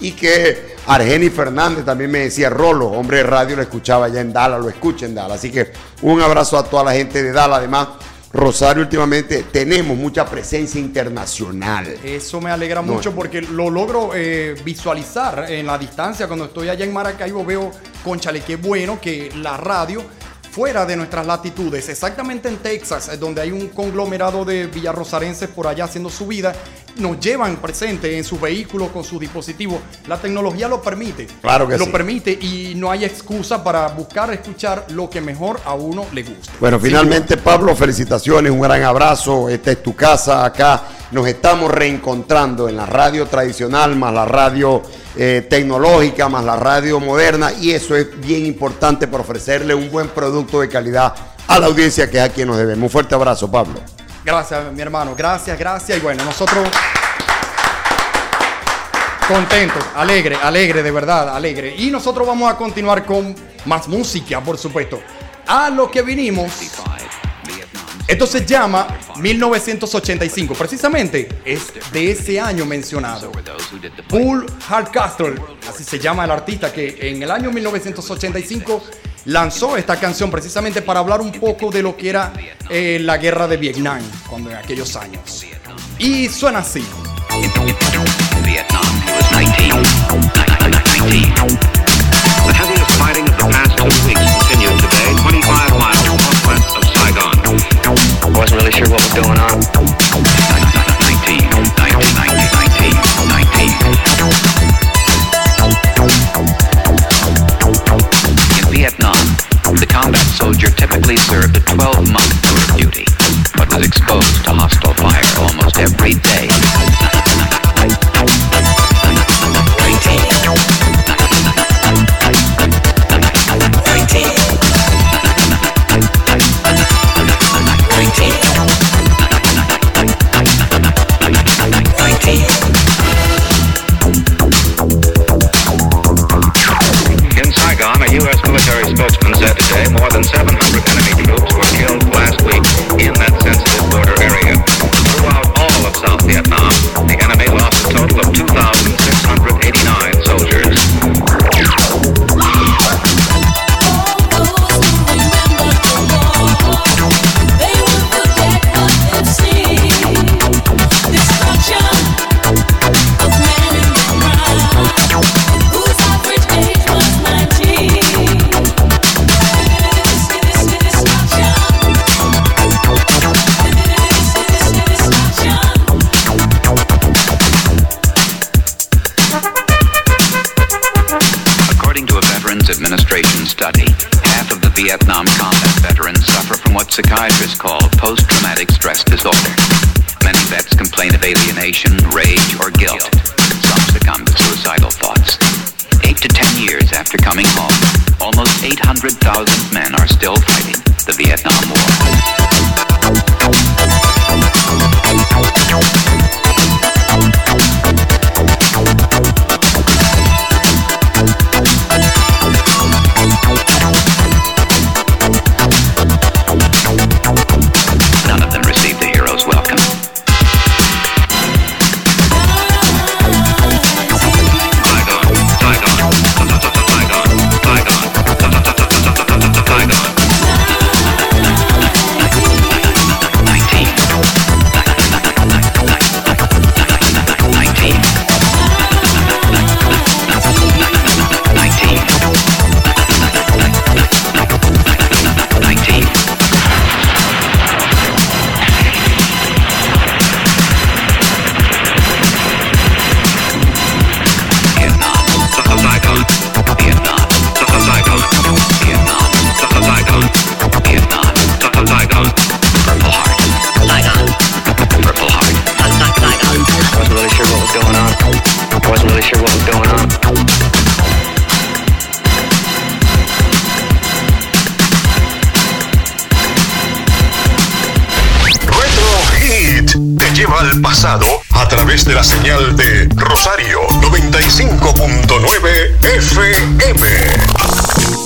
S13: y que Argeni Fernández también me decía Rolo, hombre de radio, lo escuchaba allá en Dallas, lo escucha en Dallas. Así que un abrazo a toda la gente de Dallas. Además, Rosario últimamente tenemos mucha presencia internacional.
S3: Eso me alegra
S13: No.
S3: mucho porque lo logro eh, visualizar en la distancia. Cuando estoy allá en Maracaibo veo, conchale, qué bueno que la radio fuera de nuestras latitudes, exactamente en Texas, eh, donde hay un conglomerado de villarrosarenses por allá haciendo su vida, nos llevan presente en sus vehículos con sus dispositivos. La tecnología lo permite.
S13: Claro que
S3: lo
S13: sí.
S3: permite y no hay excusa para buscar escuchar lo que mejor a uno le guste.
S13: Bueno, finalmente, Pablo, felicitaciones, un gran abrazo. Esta es tu casa acá. Nos estamos reencontrando en la radio tradicional, más la radio eh, tecnológica, más la radio moderna. Y eso es bien importante para ofrecerle un buen producto de calidad a la audiencia que es a quien nos debemos. Un fuerte abrazo, Pablo.
S3: Gracias, mi hermano. Gracias, gracias. Y bueno, nosotros contentos, alegre, alegre, de verdad, alegre. Y nosotros vamos a continuar con más música, por supuesto. A lo que vinimos. Esto se llama 1985. Precisamente es de ese año mencionado. Paul Hardcastle, así se llama el artista que en el año 1985 lanzó esta canción precisamente para hablar un poco de lo que era eh, la guerra de Vietnam cuando en aquellos años. Y suena así.
S14: Vietnam. He was 19. 19. The heaviest fighting of the past two weeks continued today, 25 miles northwest of Saigon. I wasn't really sure what was going on. 19, 19, 19, 19. In Vietnam, the combat soldier typically served a 12-month tour of duty, but was exposed to hostile fire almost every day. 19 Psychiatrists call post-traumatic stress disorder. Many vets complain of alienation, rage, or guilt. Some succumb to suicidal thoughts. Eight to ten years after coming home, almost 800,000 men are still fighting the Vietnam War.
S11: a través de la señal de Rosario 95.9 FM.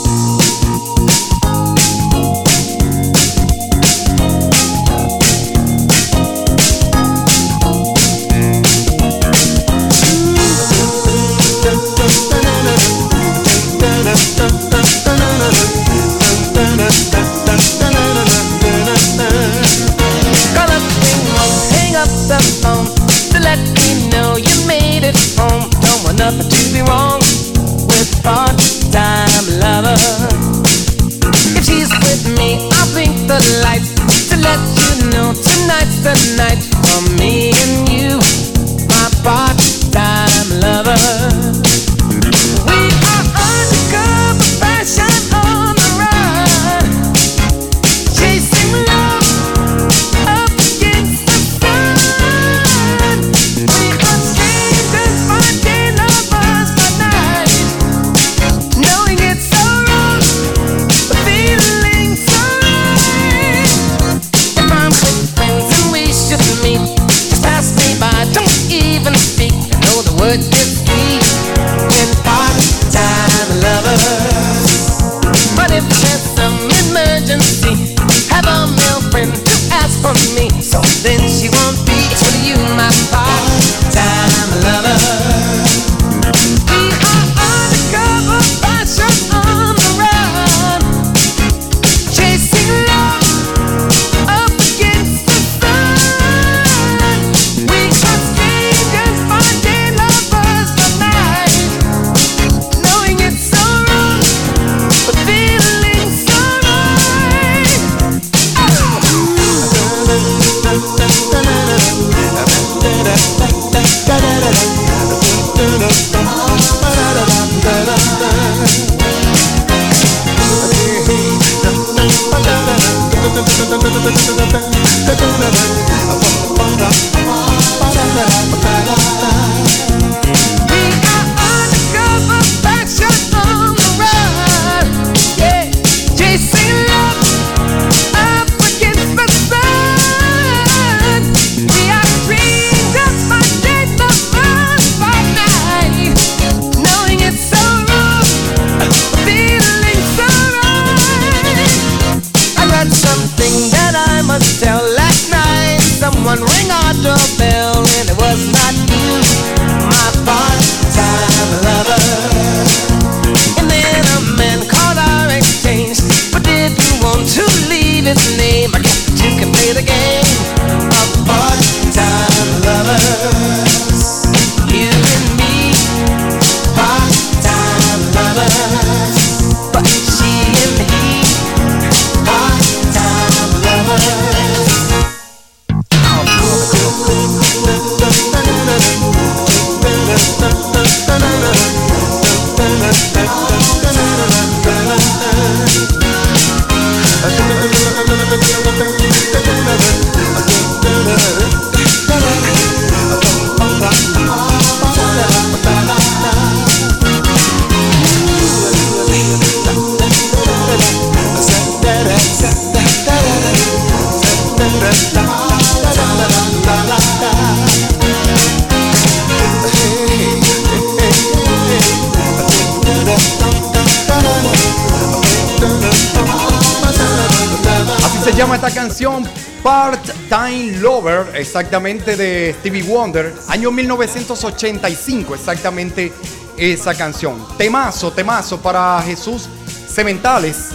S3: se llama esta canción Part-Time Lover, exactamente de Stevie Wonder, año 1985, exactamente esa canción. Temazo, temazo para Jesús Cementales,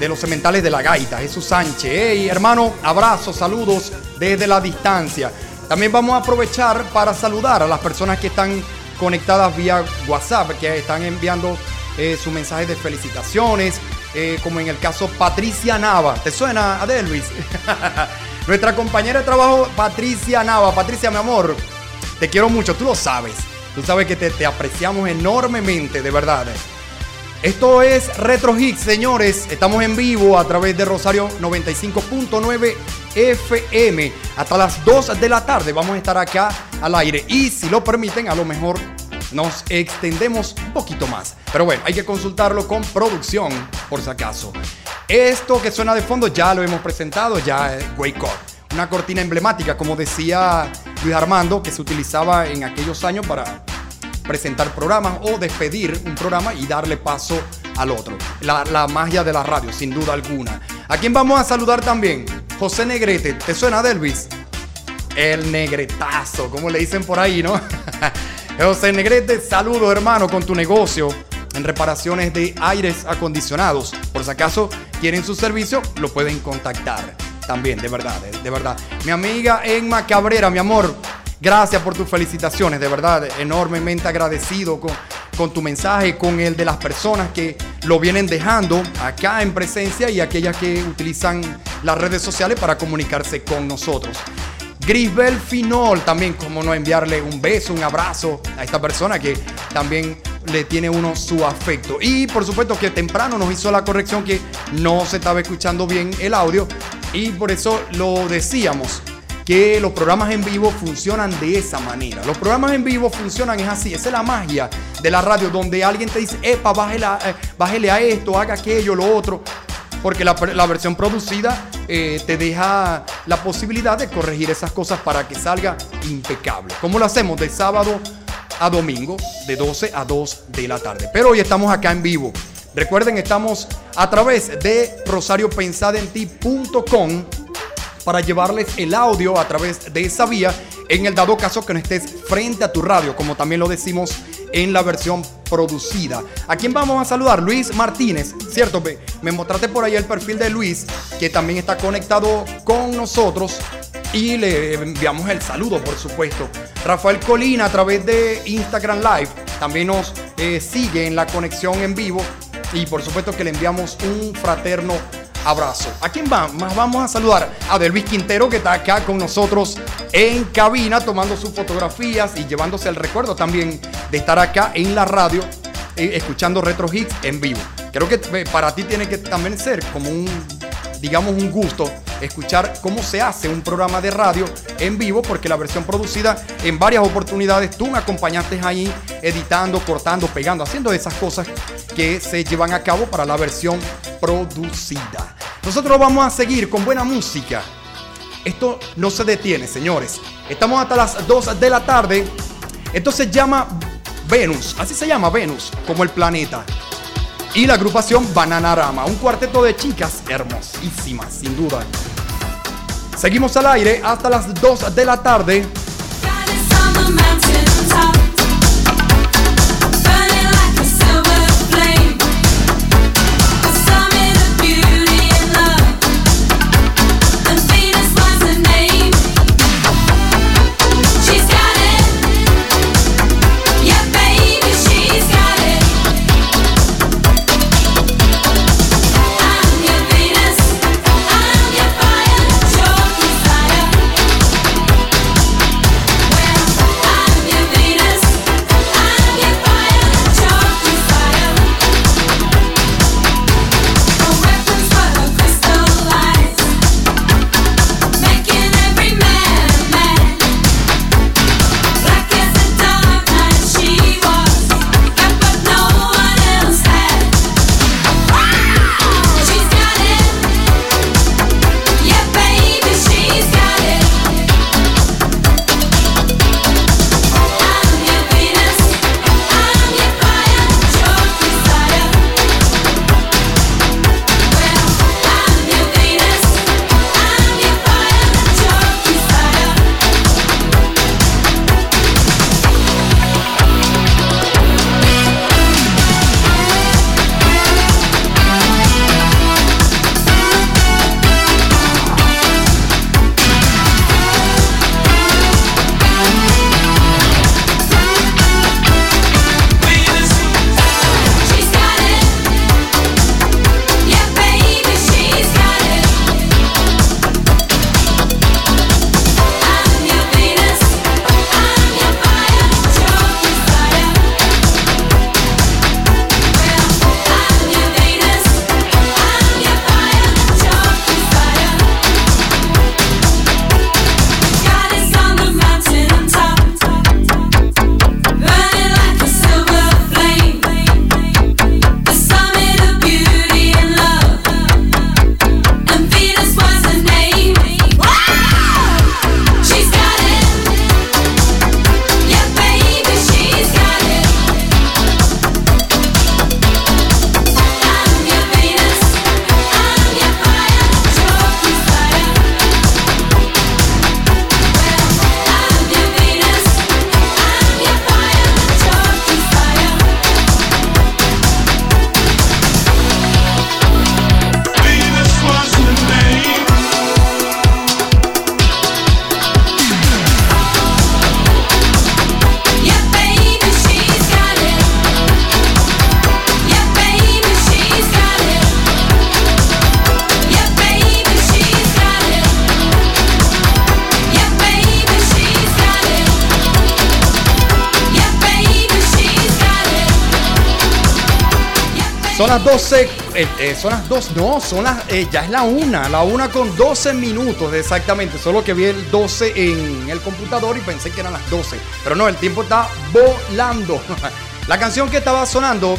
S3: de los Cementales de la Gaita, Jesús Sánchez. Hey, hermano, abrazos, saludos desde la distancia. También vamos a aprovechar para saludar a las personas que están conectadas vía WhatsApp, que están enviando eh, su mensaje de felicitaciones, eh, como en el caso Patricia Nava. ¿Te suena, Adelvis? Nuestra compañera de trabajo, Patricia Nava. Patricia, mi amor, te quiero mucho, tú lo sabes. Tú sabes que te, te apreciamos enormemente, de verdad. Esto es Retro Hits, señores. Estamos en vivo a través de Rosario 95.9 FM. Hasta las 2 de la tarde vamos a estar acá al aire. Y si lo permiten, a lo mejor nos extendemos un poquito más. Pero bueno, hay que consultarlo con producción, por si acaso. Esto que suena de fondo ya lo hemos presentado, ya es Wake Up. Una cortina emblemática, como decía Luis Armando, que se utilizaba en aquellos años para presentar programas o despedir un programa y darle paso al otro. La, magia de la radio, sin duda alguna. ¿A quién vamos a saludar también? José Negrete. ¿Te suena, Delvis? El negretazo, como le dicen por ahí, ¿no? José Negrete, saludos hermano con tu negocio en reparaciones de aires acondicionados. Por si acaso quieren su servicio, lo pueden contactar. También, de verdad, de, de verdad. Mi amiga Emma Cabrera, mi amor, gracias por tus felicitaciones, de verdad, enormemente agradecido con, tu mensaje, con el de las personas que lo vienen dejando acá en presencia y aquellas que utilizan las redes sociales para comunicarse con nosotros. Grisbel Finol, también, como no enviarle un beso, un abrazo a esta persona que también le tiene uno su afecto. Y por supuesto que temprano nos hizo la corrección que no se estaba escuchando bien el audio y por eso lo decíamos que los programas en vivo funcionan de esa manera. Los programas en vivo funcionan es así, esa es la magia de la radio donde alguien te dice, epa, a, eh, bájele a esto, haga aquello, lo otro. Porque la, la versión producida eh, te deja la posibilidad de corregir esas cosas para que salga impecable. ¿Cómo lo hacemos? De sábado a domingo, de 12 a 2 de la tarde. Pero hoy estamos acá en vivo. Recuerden, estamos a través de rosariopensadenti.com para llevarles el audio a través de esa vía en el dado caso que no estés frente a tu radio, como también lo decimos en la versión producida. ¿A quién vamos a saludar? Luis Martínez, ¿cierto? Me, mostraste por ahí el perfil de Luis, que también está conectado con nosotros y le enviamos el saludo, por supuesto. Rafael Colina a través de Instagram Live también nos eh, sigue en la conexión en vivo y por supuesto que le enviamos un fraterno abrazo. ¿A quién va? Más vamos a saludar a Delvis Quintero que está acá con nosotros en cabina tomando sus fotografías y llevándose el recuerdo también de estar acá en la radio eh, escuchando Retro Hits en vivo. Creo que eh, para ti tiene que también ser como un, digamos, un gusto escuchar cómo se hace un programa de radio en vivo, porque la versión producida en varias oportunidades tú me acompañaste ahí editando, cortando, pegando, haciendo esas cosas que se llevan a cabo para la versión producida. Nosotros vamos a seguir con buena música. Esto no se detiene, señores. Estamos hasta las 2 de la tarde. Esto se llama Venus, así se llama Venus, como el planeta. Y la agrupación Bananarama, un cuarteto de chicas hermosísimas, sin duda. Seguimos al aire hasta las 2 de la tarde. Las 12, eh, eh, son las 2, no, son las, eh, ya es la 1, la 1 con 12 minutos exactamente, solo que vi el 12 en el computador y pensé que eran las 12, pero no, el tiempo está volando. La canción que estaba sonando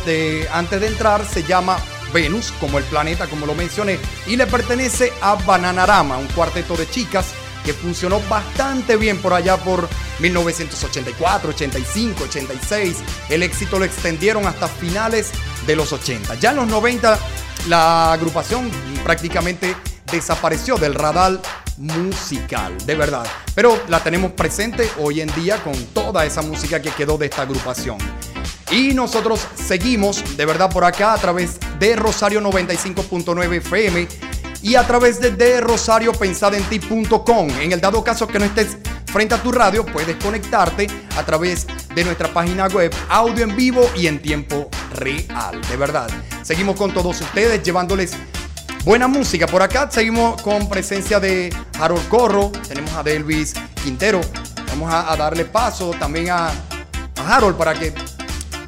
S3: antes de entrar se llama Venus, como el planeta, como lo mencioné, y le pertenece a Bananarama, un cuarteto de chicas que funcionó bastante bien por allá por 1984, 85, 86. El éxito lo extendieron hasta finales de los 80. Ya en los 90 la agrupación prácticamente desapareció del radar musical, de verdad. Pero la tenemos presente hoy en día con toda esa música que quedó de esta agrupación. Y nosotros seguimos de verdad por acá a través de Rosario 95.9 FM y a través de, de rosariopensadenti.com. En el dado caso que no estés frente a tu radio, puedes conectarte a través de nuestra página web, audio en vivo y en tiempo real. De verdad. Seguimos con todos ustedes llevándoles buena música. Por acá seguimos con presencia de Harold Corro, tenemos a Delvis Quintero. Vamos a, darle paso también a, Harold para que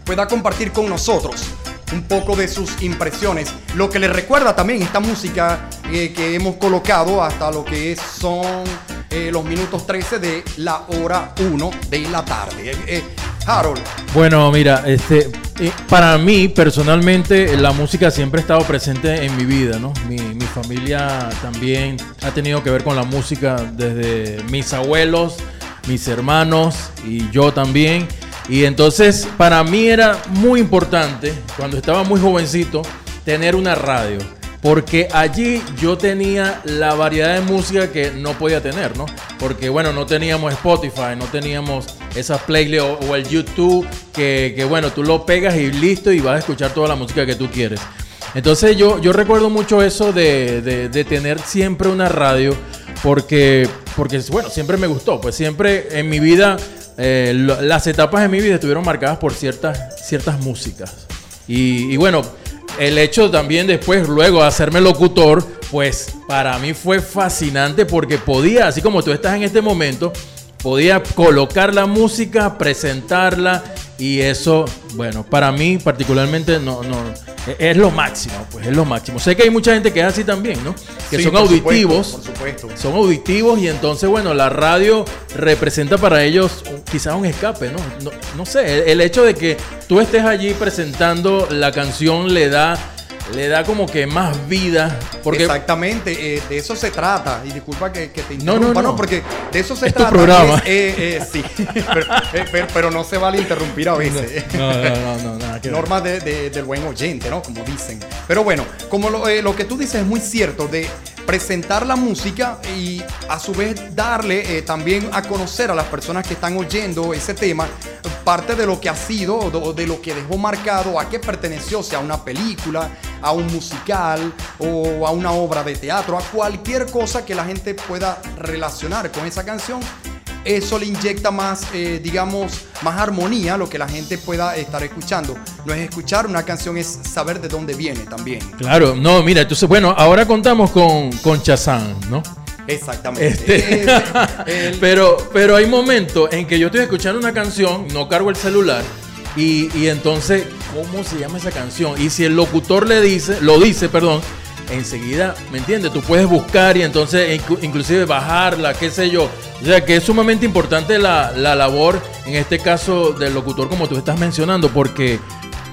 S3: pueda compartir con nosotros un poco de sus impresiones. Lo que le recuerda también esta música eh, que hemos colocado hasta lo que son eh, los minutos 13 de la hora 1 de la tarde. Eh, Harold,
S12: Bueno, mira, este, eh, para mí personalmente la música siempre ha estado presente en mi vida, ¿no? Mi, mi familia también ha tenido que ver con la música desde mis abuelos, mis hermanos y yo también. Y entonces para mí era muy importante, cuando estaba muy jovencito, tener una radio. Porque allí yo tenía la variedad de música que no podía tener, ¿no? Porque bueno, no teníamos Spotify, no teníamos esas playlists o, el YouTube que, que, bueno, tú lo pegas y listo y vas a escuchar toda la música que tú quieres. Entonces yo, yo recuerdo mucho eso de, de- tener siempre una radio porque, porque, bueno, siempre me gustó. Pues siempre en mi vida, eh, las etapas de mi vida estuvieron marcadas por ciertas, ciertas músicas. Y bueno, el hecho también después, luego de hacerme locutor, pues para mí fue fascinante porque podía, así como tú estás en este momento, podía colocar la música, presentarla y eso, bueno, para mí particularmente no, no, es- lo máximo, pues es lo máximo. Sé que hay mucha gente que es así también, ¿no? Que
S3: Sí,
S12: son
S3: por
S12: auditivos.
S3: supuesto, por supuesto.
S12: Son auditivos y entonces, bueno, la radio representa para ellos quizás un escape, ¿no? No, no sé, el, el hecho de que tú estés allí presentando la canción le da, le da como que más vida. Porque
S3: Exactamente, eh, de eso se trata. Y disculpa que, que te
S12: No, no,
S3: interrumpa,
S12: no.
S3: porque de eso se
S12: Es tu
S3: trata.
S12: programa.
S3: es, eh, eh, sí, pero, pero- pero no se vale interrumpir a veces.
S12: No, no, no, no.
S3: Normas de- de- del buen oyente, ¿no? Como dicen. Pero bueno, como lo, lo que tú dices es muy cierto, de presentar la música y a su vez darle eh, también a conocer a las personas que están oyendo ese tema parte de lo que ha sido de, de lo que dejó marcado, a qué perteneció, sea una película, a un musical o a una obra de teatro, a cualquier cosa que la gente pueda relacionar con esa canción eso le inyecta más, eh, digamos, más armonía a lo que la gente pueda estar escuchando. No es escuchar una canción, es saber de dónde viene también.
S12: Claro, no, mira, entonces, bueno, ahora contamos con, con Chazán, ¿no?
S3: Exactamente.
S12: Este,
S3: el-
S12: pero, pero hay momentos en que yo estoy escuchando una canción, no cargo el celular, y, entonces, ¿cómo se llama esa canción? Y si el locutor le dice, lo dice, perdón, enseguida, ¿me entiendes? Tú puedes buscar y entonces inclu- inclusive bajarla, qué sé yo. O sea que es sumamente importante la, la labor, en este caso del locutor, como tú estás mencionando, porque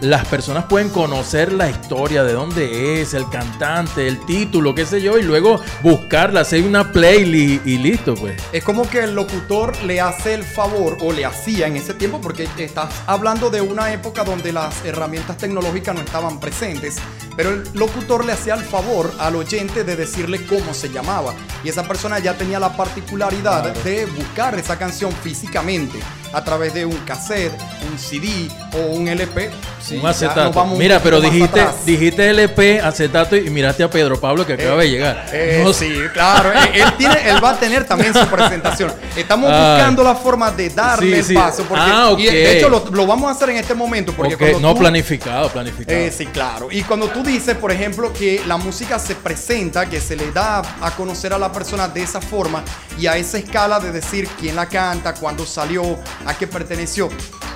S12: las personas pueden conocer la historia, de dónde es, el cantante, el título, qué sé yo, y luego buscarla, hacer una playlist y listo, pues.
S3: Es como que el locutor le hace el favor, o le hacía en ese tiempo, porque estás hablando de una época donde las herramientas tecnológicas no estaban presentes, pero el locutor le hacía el favor al oyente de decirle cómo se llamaba. Y esa persona ya tenía la particularidad de buscar esa canción físicamente a través de un cassette, un CD o un LP. Sí,
S12: un acetato. Mira, pero dijiste, dijiste LP, acetato y miraste a Pedro Pablo que acaba de llegar.
S3: Eh,
S12: No
S3: sí, claro. él, él tiene, él va a tener también su presentación. Estamos
S12: Ah.
S3: buscando la forma de darle
S12: Sí,
S3: el paso. Porque,
S12: Ah, ok.
S3: Y de hecho lo, lo vamos a hacer en este momento. Porque
S12: Ok,
S3: cuando
S12: no
S3: tú-
S12: planificado, planificado.
S3: eh, sí, claro. Y cuando tú dices, por ejemplo, que la música se presenta, que se le da a conocer a la persona de esa forma y a esa escala de decir quién la canta, cuándo salió, a qué perteneció.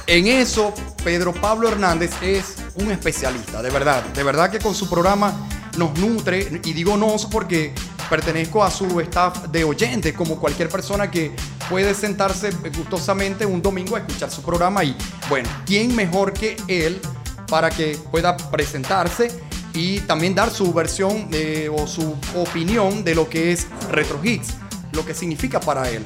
S3: En eso, Pedro Pablo Hernández es un especialista, de verdad. De verdad que con su programa nos nutre, y digo nos porque pertenezco a su staff de oyentes, como cualquier persona que puede sentarse gustosamente un domingo a escuchar su programa. Y bueno, ¿quién mejor que él para que pueda presentarse? Y también dar su versión eh, o su opinión de lo que es Retro Hits, lo que significa para él.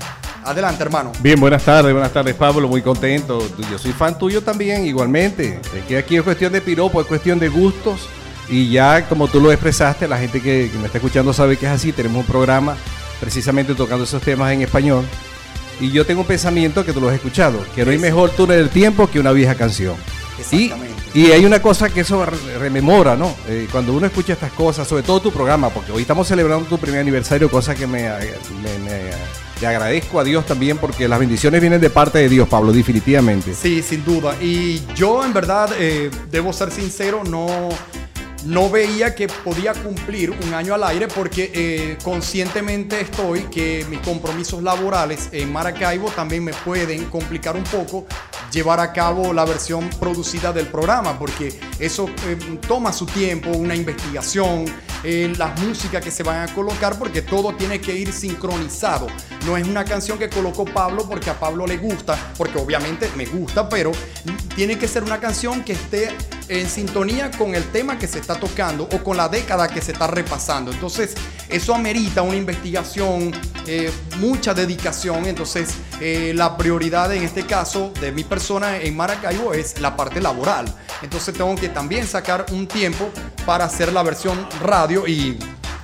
S3: Adelante, hermano.
S15: Bien, buenas tardes, buenas tardes Pablo, muy contento. Yo soy fan tuyo también, igualmente. Es que aquí es cuestión de piropo, es cuestión de gustos. Y ya como tú lo expresaste, la gente que, que me está escuchando sabe que es así. Tenemos un programa precisamente tocando esos temas en español. Y yo tengo un pensamiento que tú lo has escuchado, que no hay mejor túnel del tiempo que una vieja canción. Y, y hay una cosa que eso re- rememora, ¿no? Eh, cuando uno escucha estas cosas, sobre todo tu programa, porque hoy estamos celebrando tu primer aniversario, cosa que me, me- me- le agradezco a Dios también, porque las bendiciones vienen de parte de Dios, Pablo, definitivamente.
S3: Sí, sin duda. Y yo en verdad, eh, debo ser sincero, no, no veía que podía cumplir un año al aire porque eh, conscientemente estoy que mis compromisos laborales en Maracaibo también me pueden complicar un poco llevar a cabo la versión producida del programa porque eso eh, toma su tiempo, una investigación, eh, las músicas que se van a colocar porque todo tiene que ir sincronizado. No es una canción que colocó Pablo porque a Pablo le gusta, porque obviamente me gusta, pero tiene que ser una canción que esté en sintonía con el tema que se está tocando o con la década que se está repasando. Entonces, eso amerita una investigación, eh, mucha dedicación. Entonces, eh, la prioridad en este caso de mi persona en Maracaibo es la parte laboral. Entonces, tengo que también sacar un tiempo para hacer la versión radio y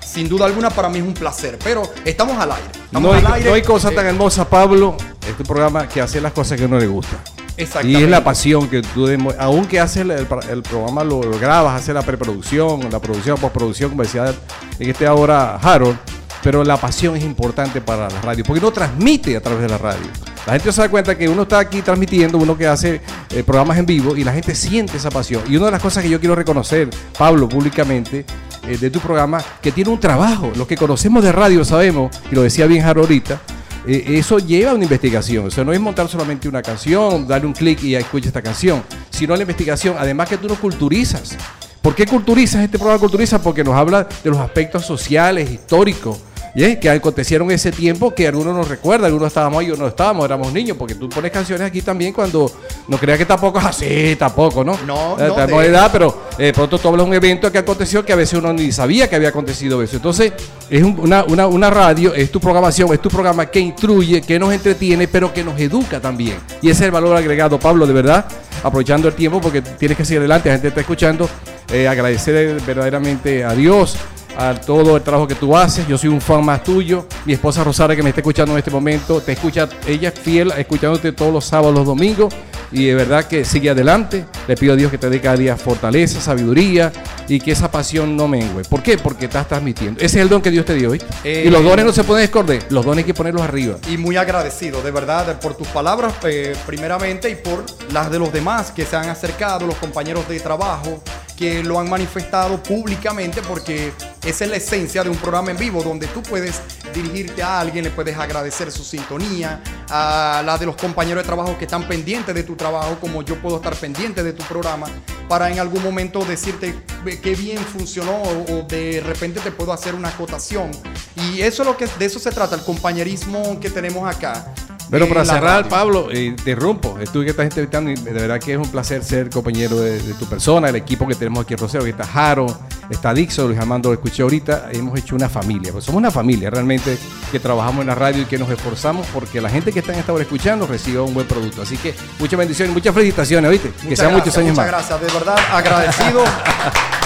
S3: sin duda alguna para mí es un placer. Pero estamos al aire. Estamos
S15: No hay,
S3: al aire.
S15: no hay cosa
S3: Eh,
S15: tan hermosa, Pablo, este programa que hace las cosas que a uno le gusta. Y es la pasión que tú, aunque haces el, programa, lo, grabas, haces la preproducción, la producción, postproducción, como decía en este ahora Harold, pero la pasión es importante para la radio, porque uno transmite a través de la radio. La gente se da cuenta que uno está aquí transmitiendo, uno que hace eh, programas en vivo y la gente siente esa pasión. Y una de las cosas que yo quiero reconocer, Pablo, públicamente, eh, de tu programa, que tiene un trabajo. Los que conocemos de radio sabemos, y lo decía bien Harold ahorita, eh, eso lleva una investigación. O sea, no es montar solamente una canción, darle un clic y escucha esta canción, sino la investigación. Además que tú nos culturizas. ¿Por qué culturizas este programa? Culturiza porque nos habla de los aspectos sociales, históricos, ¿yeah? que acontecieron ese tiempo que algunos nos recuerdan, algunos estábamos ahí, no estábamos, éramos niños, porque tú pones canciones aquí también cuando no creas que tampoco es así, tampoco, ¿no?
S3: No,
S15: Eh,
S3: no, de-
S15: edad, pero eh, pronto tú hablas de un evento que aconteció que a veces uno ni sabía que había acontecido eso. Entonces, es un- una, una, una radio, es tu programación, es tu programa que instruye, que nos entretiene, pero que nos educa también. Y ese es el valor agregado, Pablo, de verdad, aprovechando el tiempo porque tienes que seguir adelante, la gente está escuchando. Eh, agradecer verdaderamente a Dios, a todo el trabajo que tú haces. Yo soy un fan más tuyo. Mi esposa Rosario, que me está escuchando en este momento, te escucha, ella es fiel, escuchándote todos los sábados, los domingos. Y de verdad que sigue adelante. Le pido a Dios que te dé cada día fortaleza, sabiduría y que esa pasión no mengue. ¿Por qué? Porque estás transmitiendo. Ese es el don que Dios te dio.
S3: Eh,
S15: y los dones no se pueden esconder, los dones hay que ponerlos arriba.
S3: y muy agradecido, de verdad, por tus palabras, eh, primeramente, y por las de los demás que se han acercado, los compañeros de trabajo, que lo han manifestado públicamente, porque esa es la esencia de un programa en vivo, donde tú puedes dirigirte a alguien, le puedes agradecer su sintonía, a la de los compañeros de trabajo que están pendientes de tu trabajo, como yo puedo estar pendiente de tu programa, para en algún momento decirte "Ve, qué bien funcionó o de repente te puedo hacer una acotación. Y eso es lo que de eso se trata, el compañerismo que tenemos acá.
S15: Pero para cerrar,
S3: radio.
S15: Pablo, eh, te rompo. Estuve que estás entrevistando y de verdad que es un placer ser compañero de, de tu persona, el equipo que tenemos aquí en Rosero, que está Jaro, está Dixon, Luis Armando lo escuché ahorita. Hemos hecho una familia, pues somos una familia realmente que trabajamos en la radio y que nos esforzamos porque la gente que está en esta hora escuchando reciba un buen producto. Así que muchas bendiciones, muchas felicitaciones, ¿viste? que
S3: Muchas
S15: sean muchos años
S3: muchas
S15: más.
S3: gracias, de verdad, agradecido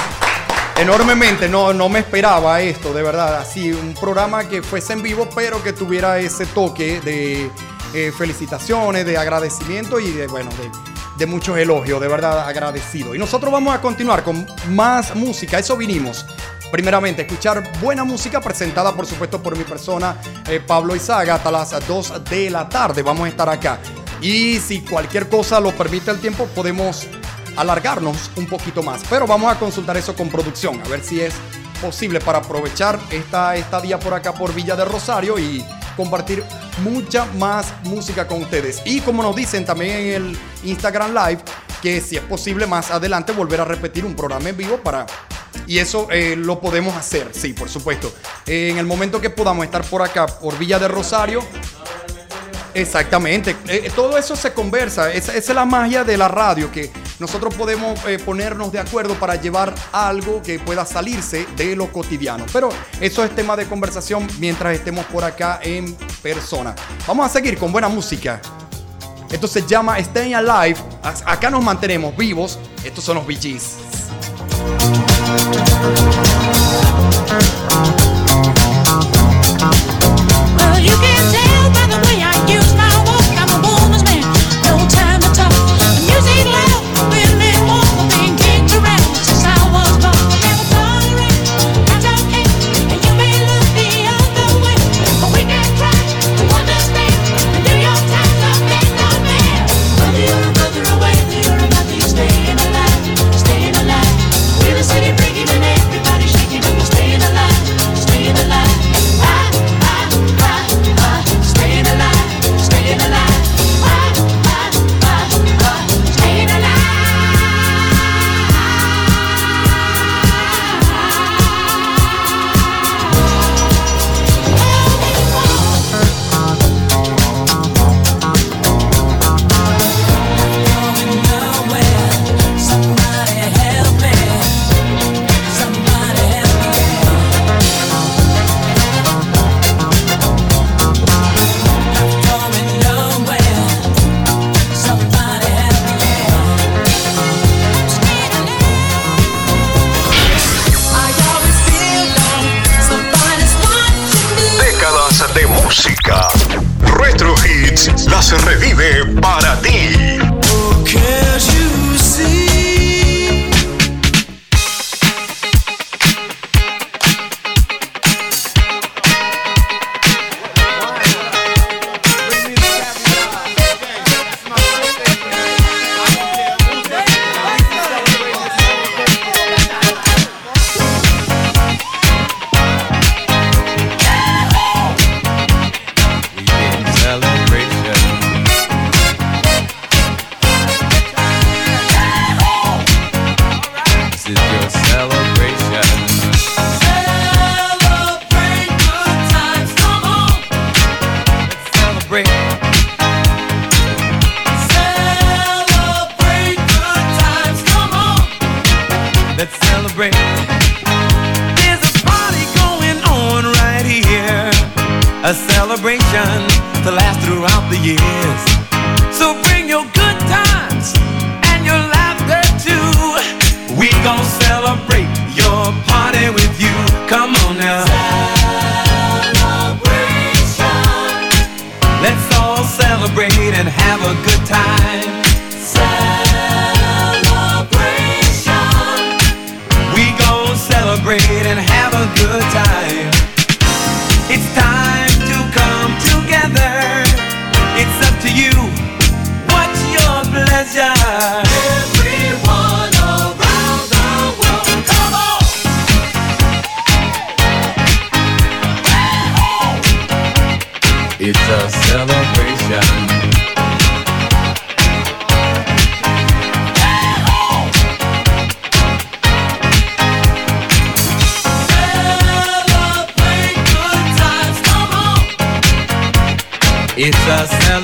S3: enormemente. No, no me esperaba esto, de verdad. Así, un programa que fuese en vivo, pero que tuviera ese toque de eh, felicitaciones, de agradecimiento y de, bueno, de, muchos elogios, de verdad agradecido. Y nosotros vamos a continuar con más música, eso vinimos. Primeramente, escuchar buena música presentada, por supuesto, por mi persona, eh, Pablo Izaga, hasta las 2 de la tarde. Vamos a estar acá. Y si cualquier cosa lo permite el tiempo, podemos alargarnos un poquito más. Pero vamos a consultar eso con producción, a ver si es posible para aprovechar esta estadía por acá por Villa de Rosario y compartir mucha más música con ustedes. Y como nos dicen también en el Instagram Live, que si es posible más adelante volver a repetir un programa en vivo para... Y eso eh, lo podemos hacer, sí, por supuesto. en el momento que podamos estar por acá, por Villa de Rosario, Exactamente, eh, eh, todo eso se conversa, esa, es la magia de la radio, que nosotros podemos eh, ponernos de acuerdo para llevar algo que pueda salirse de lo cotidiano. Pero eso es tema de conversación mientras estemos por acá en persona. Vamos a seguir con buena música. Esto se llama Staying Alive, acá nos mantenemos vivos, estos son los
S16: Bee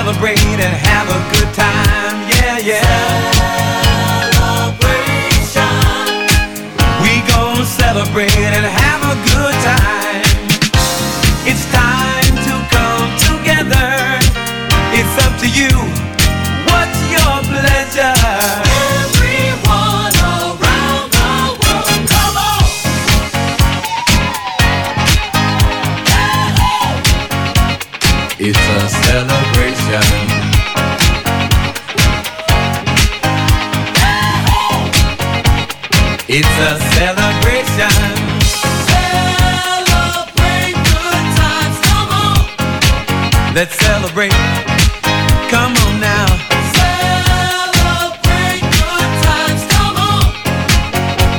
S16: celebrate and have a good time. Yeah, yeah. Celebration. We gon' celebrate and have a good time.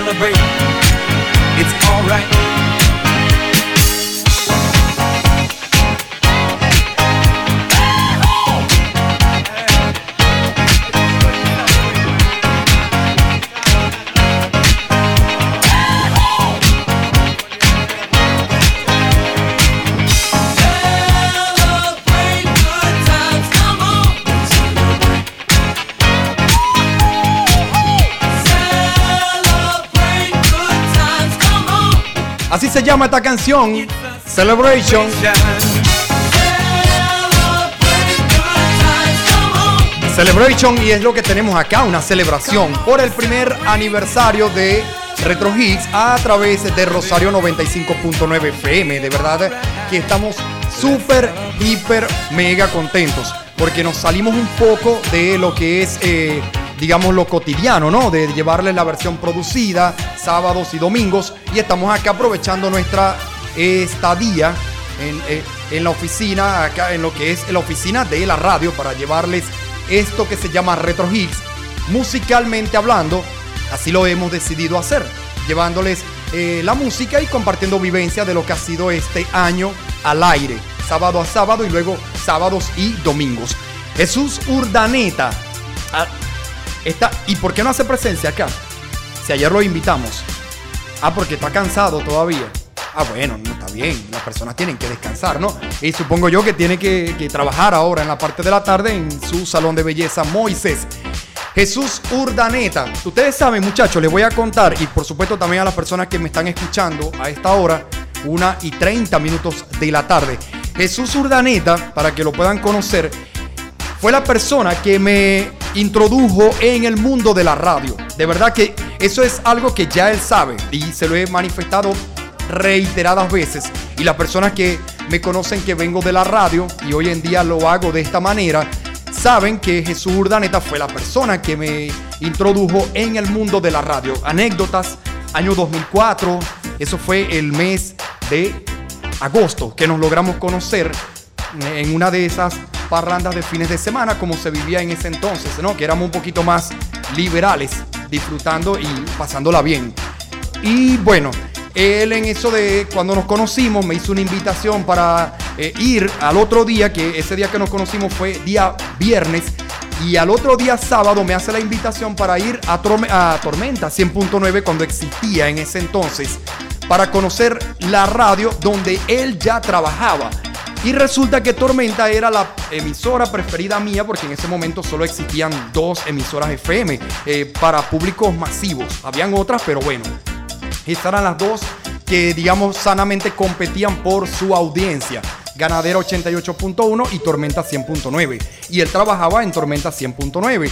S16: Celebrate. It's alright.
S3: Así se llama esta canción, Celebration. Celebration y es lo que tenemos acá, una celebración por el primer aniversario de Retro Hits a través de Rosario 95.9 FM. De verdad que estamos súper, hiper, mega contentos porque nos salimos un poco de lo que es, eh, digamos, lo cotidiano, ¿no? De llevarles la versión producida sábados y domingos y estamos acá aprovechando nuestra estadía en, eh, en la oficina, acá en lo que es la oficina de la radio para llevarles esto que se llama Retro Hits, musicalmente hablando, así lo hemos decidido hacer, llevándoles eh, la música y compartiendo vivencia de lo que ha sido este año al aire, sábado a sábado y luego sábados y domingos. Jesús Urdaneta, ah, está, ¿y por qué no hace presencia acá? Si ayer lo invitamos. Ah, porque está cansado todavía. Ah, bueno, no está bien. Las personas tienen que descansar, ¿no? Y supongo yo que tiene que, que trabajar ahora en la parte de la tarde en su salón de belleza Moisés. Jesús Urdaneta. Ustedes saben, muchachos, les voy a contar, y por supuesto también a las personas que me están escuchando a esta hora, una y 30 minutos de la tarde. Jesús Urdaneta, para que lo puedan conocer, fue la persona que me introdujo en el mundo de la radio. De verdad que eso es algo que ya él sabe y se lo he manifestado reiteradas veces. Y las personas que me conocen que vengo de la radio y hoy en día lo hago de esta manera, saben que Jesús Urdaneta fue la persona que me introdujo en el mundo de la radio. Anécdotas, año 2004, eso fue el mes de agosto que nos logramos conocer en una de esas parrandas de fines de semana como se vivía en ese entonces, ¿no? Que éramos un poquito más liberales, disfrutando y pasándola bien. Y bueno, él en eso de cuando nos conocimos me hizo una invitación para eh, ir al otro día, que ese día que nos conocimos fue día viernes, y al otro día sábado me hace la invitación para ir a, a Tormenta 100.9 cuando existía en ese entonces, para conocer la radio donde él ya trabajaba. Y resulta que Tormenta era la emisora preferida mía porque en ese momento solo existían dos emisoras FM eh, para públicos masivos. Habían otras, pero bueno, estas eran las dos que, digamos, sanamente competían por su audiencia. Ganadera 88.1 y Tormenta 100.9. Y él trabajaba en Tormenta 100.9.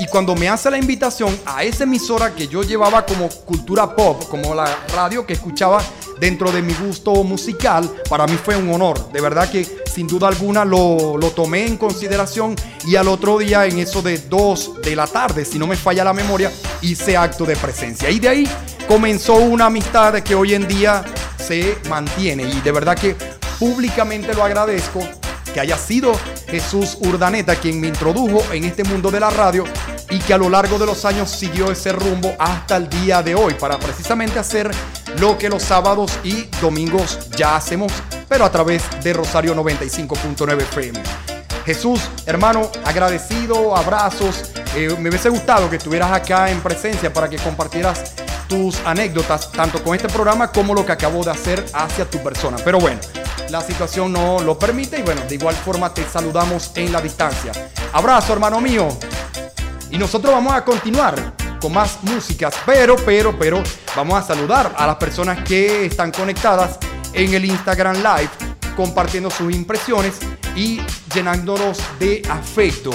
S3: Y cuando me hace la invitación a esa emisora que yo llevaba como cultura pop, como la radio que escuchaba dentro de mi gusto musical, para mí fue un honor. De verdad que sin duda alguna lo, lo tomé en consideración y al otro día en eso de 2 de la tarde, si no me falla la memoria, hice acto de presencia. Y de ahí comenzó una amistad que hoy en día se mantiene y de verdad que públicamente lo agradezco que haya sido Jesús Urdaneta quien me introdujo en este mundo de la radio y que a lo largo de los años siguió ese rumbo hasta el día de hoy para precisamente hacer lo que los sábados y domingos ya hacemos, pero a través de Rosario 95.9 FM. Jesús, hermano, agradecido, abrazos. Eh, me hubiese gustado que estuvieras acá en presencia para que compartieras tus anécdotas, tanto con este programa como lo que acabo de hacer hacia tu persona. Pero bueno, la situación no lo permite y bueno, de igual forma te saludamos en la distancia. Abrazo, hermano mío. Y nosotros vamos a continuar con más músicas. Pero, pero, pero, vamos a saludar a las personas que están conectadas en el Instagram Live, compartiendo sus impresiones y llenándonos de afecto.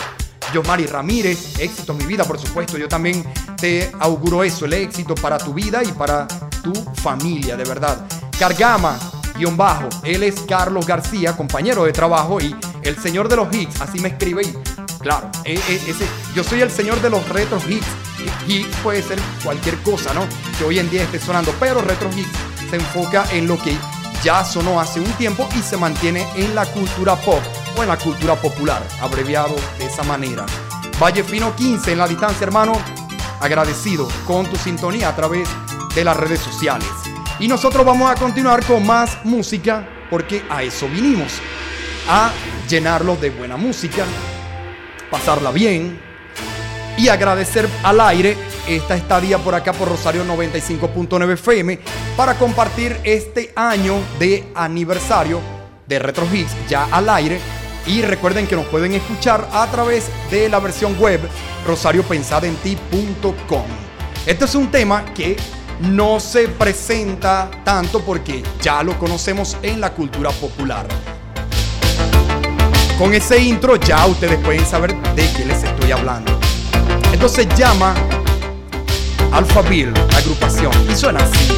S3: Yomari Ramírez, éxito en mi vida, por supuesto. Yo también te auguro eso, el éxito para tu vida y para tu familia, de verdad. Cargama, guion bajo. Él es Carlos García, compañero de trabajo y el señor de los hits, así me escribe y claro, e- e- yo soy el señor de los retro hits. Puede ser cualquier cosa, ¿no? Que hoy en día esté sonando, pero retro hits se enfoca en lo que ya sonó hace un tiempo y se mantiene en la cultura pop o en la cultura popular, abreviado de esa manera. Valle Fino 15 en la distancia, hermano, agradecido con tu sintonía a través de las redes sociales. Y nosotros vamos a continuar con más música porque a eso vinimos, a llenarlo de buena música, pasarla bien y agradecer al aire esta estadía por acá por Rosario 95.9 FM para compartir este año de aniversario de Retro Hits ya al aire. Y recuerden que nos pueden escuchar a través de la versión web rosariopensadenti.com. Este es un tema que no se presenta tanto porque ya lo conocemos en la cultura popular. Con ese intro ya ustedes pueden saber de qué les estoy hablando. Esto se llama Alphaville, la agrupación, y suena así.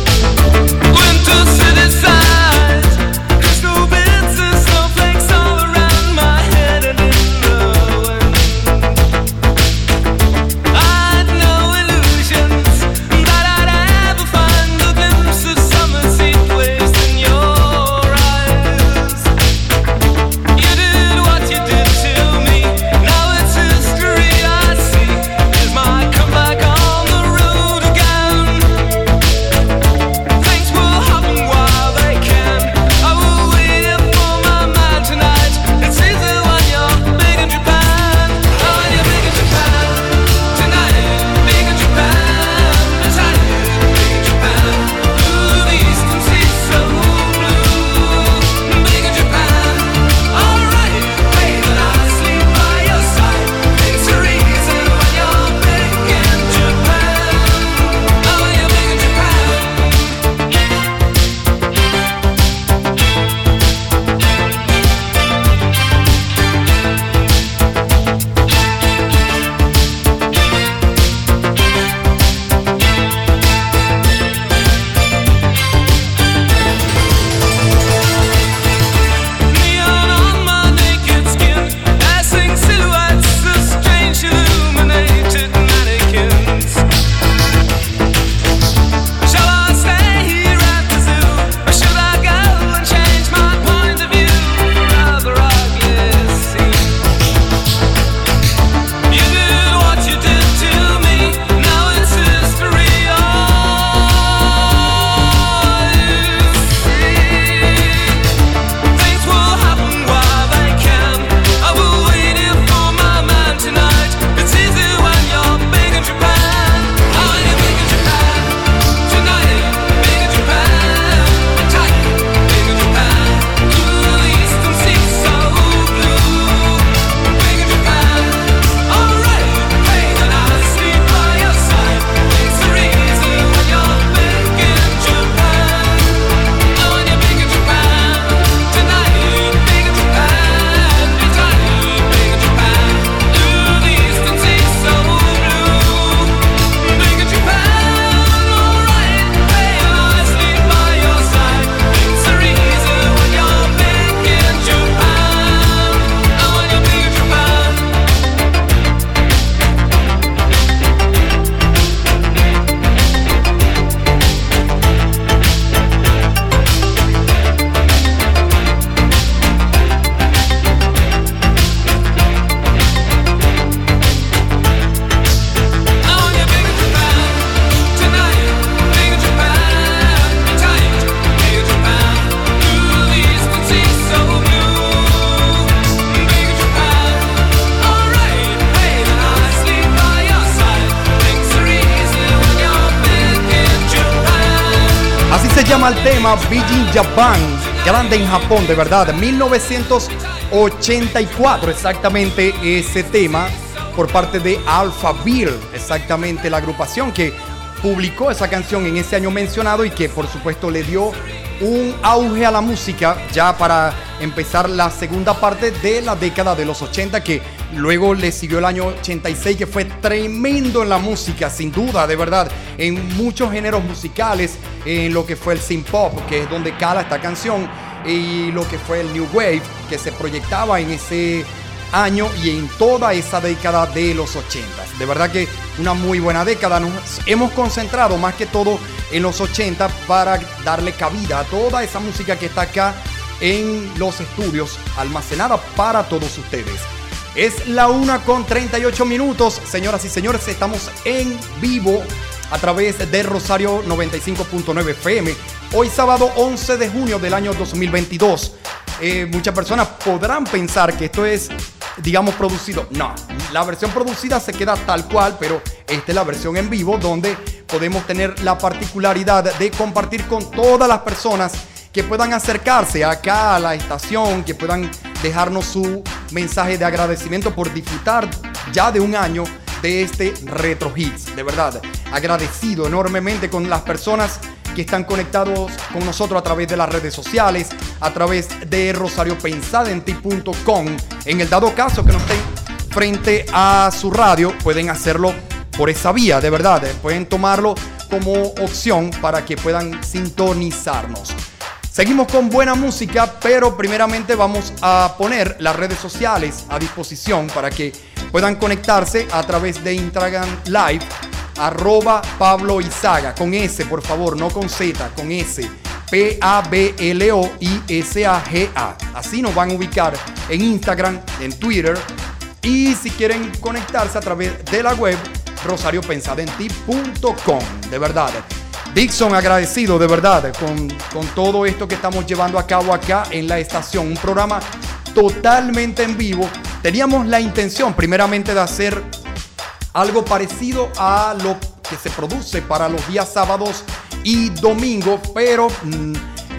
S3: De verdad. 1984, exactamente ese tema. por parte de Alphaville, exactamente la agrupación que publicó esa canción en ese año mencionado y que por supuesto le dio un auge a la música ya para empezar la segunda parte de la década de los 80 que luego le siguió el año 86 que fue tremendo en la música sin duda de verdad en muchos géneros musicales en lo que fue el synth pop que es donde cala esta canción y lo que fue el new wave que se proyectaba en ese año y en toda esa década de los 80. De verdad que una muy buena década. Nos hemos concentrado más que todo en los 80 para darle cabida a toda esa música que está acá en los estudios almacenada para todos ustedes. Es la una con 38 minutos, señoras y señores, estamos en vivo a través de Rosario 95.9 FM. Hoy sábado 11 de junio del año 2022. Eh, muchas personas podrán pensar que esto es, digamos, producido. No, la versión producida se queda tal cual, pero esta es la versión en vivo donde podemos tener la particularidad de compartir con todas las personas que puedan acercarse acá a la estación, que puedan dejarnos su mensaje de agradecimiento por disfrutar ya de un año de este Retro Hits. De verdad, agradecido enormemente con las personas que están conectados con nosotros a través de las redes sociales, a través de rosariopensadenti.com. En el dado caso que no estén frente a su radio, pueden hacerlo por esa vía, de verdad. Pueden tomarlo como opción para que puedan sintonizarnos. Seguimos con buena música, pero primeramente vamos a poner las redes sociales a disposición para que puedan conectarse a través de Instagram Live, arroba Pablo Izaga, con S, por favor, no con Z, con S. P-A-B-L-O-I-S-A-G-A. Así nos van a ubicar en Instagram, en Twitter. Y si quieren conectarse a través de la web, rosariopensadenti.com. De verdad. Dixon, agradecido de verdad con, con todo esto que estamos llevando a cabo acá en la estación. Un programa totalmente en vivo. Teníamos la intención primeramente de hacer algo parecido a lo que se produce para los días sábados y domingos, pero mm,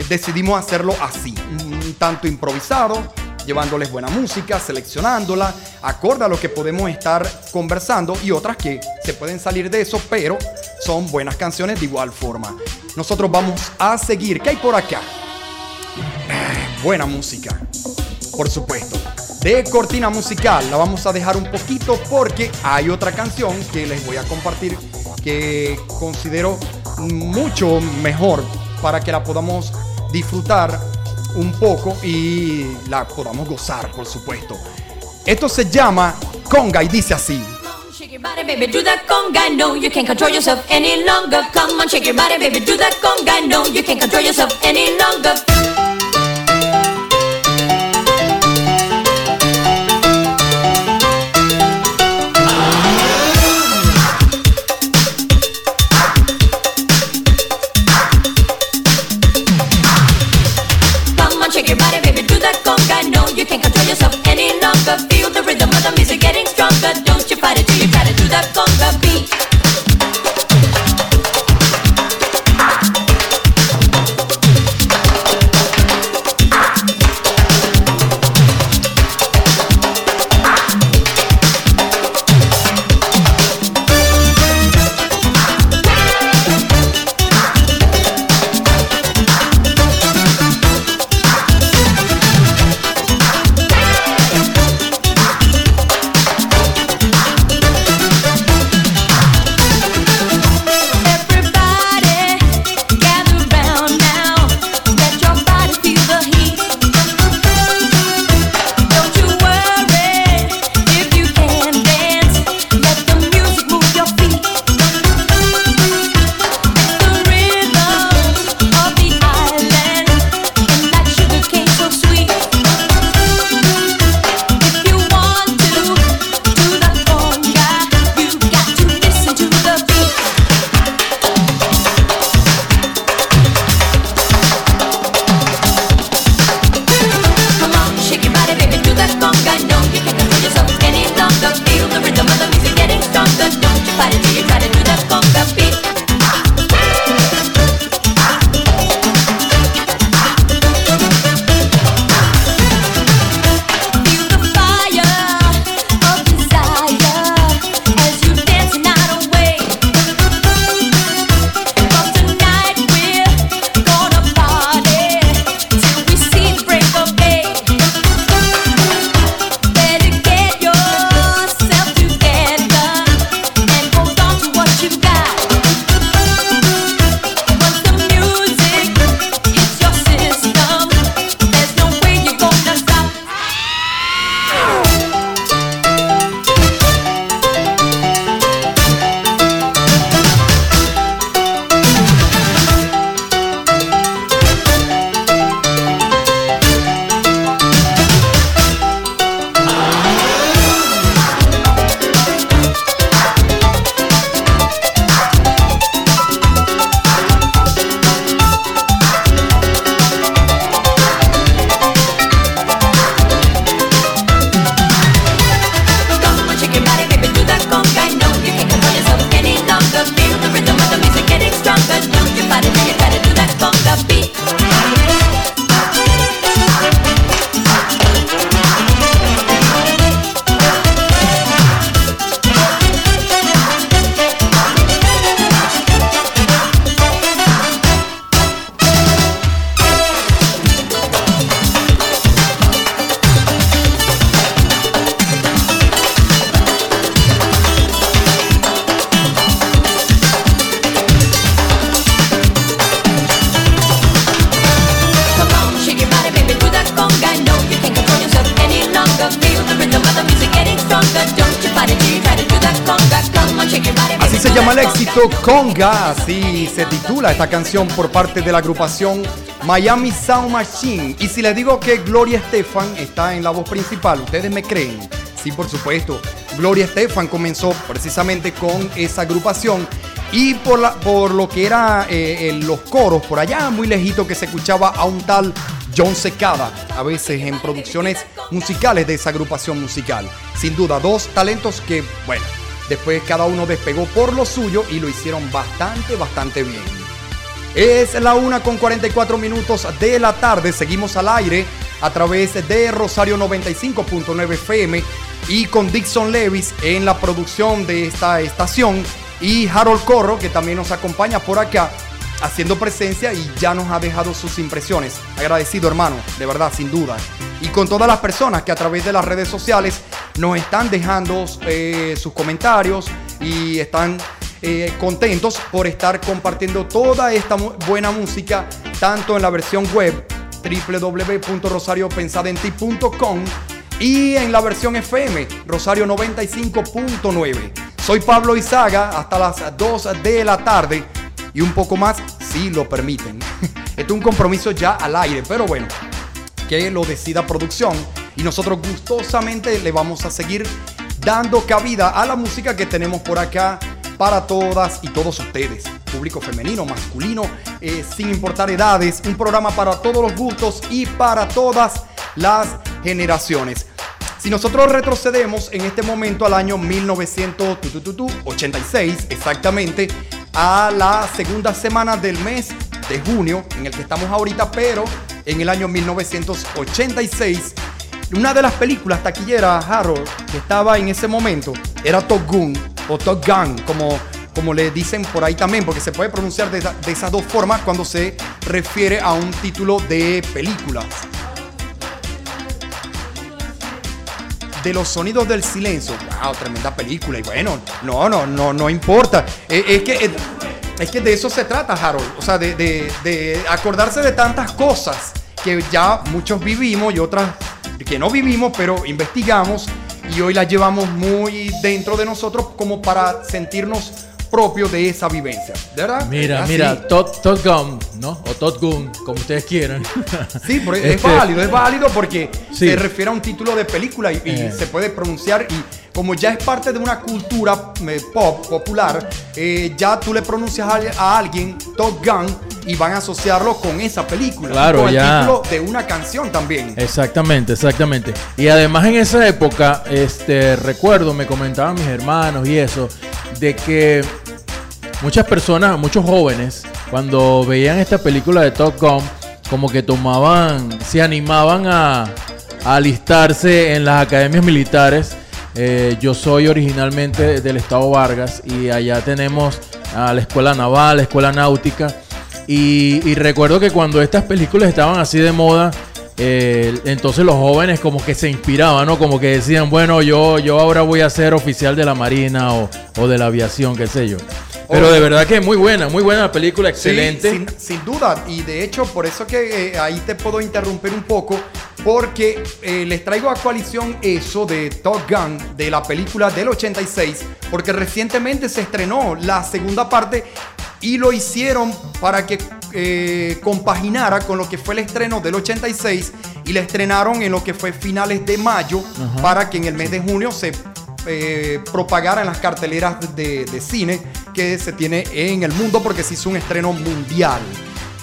S3: decidimos hacerlo así, un tanto improvisado, llevándoles buena música, seleccionándola, acorde a lo que podemos estar conversando y otras que se pueden salir de eso, pero son buenas canciones de igual forma. Nosotros vamos a seguir. ¿Qué hay por acá? Eh, Buena música, por supuesto. De cortina musical la vamos a dejar un poquito porque hay otra canción que les voy a compartir que considero mucho mejor para que la podamos disfrutar un poco y la podamos gozar, por supuesto. Esto se llama Conga y dice así.
S17: Shake your body, baby, do that conga. No, you can't control yourself any longer. Come on, shake your body, baby, do that conga. No, you can't control yourself any longer. Stronger. Don't you fight it till you to do that conga beat.
S3: Conga, así se titula esta canción por parte de la agrupación Miami Sound Machine. Y si les digo que Gloria Estefan está en la voz principal, ¿ustedes me creen? Sí, por supuesto. Gloria Estefan comenzó precisamente con esa agrupación y por, la- por lo que era eh, los coros, por allá muy lejito que se escuchaba a un tal John Secada, a veces en producciones musicales de esa agrupación musical. Sin duda, dos talentos que, bueno, después cada uno despegó por lo suyo y lo hicieron bastante, bastante bien. Es la una con 44 minutos de la tarde. Seguimos al aire a través de Rosario 95.9 FM y con Dixon Levis en la producción de esta estación y Harold Corro que también nos acompaña por acá haciendo presencia y ya nos ha dejado sus impresiones. Agradecido hermano, de verdad, sin duda. Y con todas las personas que a través de las redes sociales nos están dejando eh, sus comentarios y están eh, contentos por estar compartiendo toda esta buena música, tanto en la versión web www.rosariopensadenti.com y en la versión FM Rosario 95.9. Soy Pablo Izaga hasta las 2 de la tarde y un poco más si lo permiten. Este es un compromiso ya al aire, pero bueno, que lo decida producción y nosotros gustosamente le vamos a seguir dando cabida a la música que tenemos por acá para todas y todos ustedes, público femenino, masculino, eh, sin importar edades, un programa para todos los gustos y para todas las generaciones. Si nosotros retrocedemos en este momento al año 1986, exactamente, a la segunda semana del mes de junio, en el que estamos ahorita, pero en el año 1986, una de las películas taquilleras, Harold, que estaba en ese momento, era Top Gun, o Top Gun, como, como le dicen por ahí también, porque se puede pronunciar de, de esas dos formas cuando se refiere a un título de película. De los sonidos del silencio. Wow, tremenda película. Y bueno, no, no, no, no importa. Eh, Es, que es, es que de eso se trata, Harold. O sea, de- de acordarse de tantas cosas que ya muchos vivimos y otras que no vivimos, pero investigamos y hoy las llevamos muy dentro de nosotros como para sentirnos propios de esa vivencia. ¿De verdad?
S12: Mira,
S3: Así.
S12: mira, Todd, Todd Gun, ¿no? O Todd Gun, como ustedes quieran.
S3: Sí, pero es
S12: Este,
S3: válido, es válido porque
S12: Sí.
S3: se refiere a un título de película y, y
S12: Eh.
S3: se puede pronunciar y como ya es parte de una cultura eh, pop popular, eh, ya tú le pronuncias a, a alguien Top Gun y van a asociarlo con esa película.
S12: Claro,
S3: con
S12: ya.
S3: el título de una canción también.
S12: Exactamente, exactamente. Y además en esa época, este, recuerdo, me comentaban mis hermanos y eso, de que muchas personas, muchos jóvenes, cuando veían esta película de Top Gun, como que tomaban, se animaban a, a alistarse en las academias militares. Eh, yo soy originalmente del estado Vargas y allá tenemos a la escuela naval, la escuela náutica. Y, recuerdo que cuando estas películas estaban así de moda, eh, entonces los jóvenes como que se inspiraban, ¿no? Como que decían, bueno, yo, yo ahora voy a ser oficial de la Marina o de la aviación, qué sé yo. Pero de verdad que muy buena, muy buena la película,
S3: Sí,
S12: excelente.
S3: sin, sin duda. Y de hecho, por eso que eh, ahí te puedo interrumpir un poco, porque eh, les traigo a coalición eso de Top Gun, de la película del 86, porque recientemente se estrenó la segunda parte y lo hicieron para que eh, compaginara con lo que fue el estreno del 86 y la estrenaron en lo que fue finales de mayo
S12: Ajá.
S3: para que en el mes de junio se eh, propagara en las carteleras de, de cine que se tiene en el mundo porque se hizo un estreno mundial.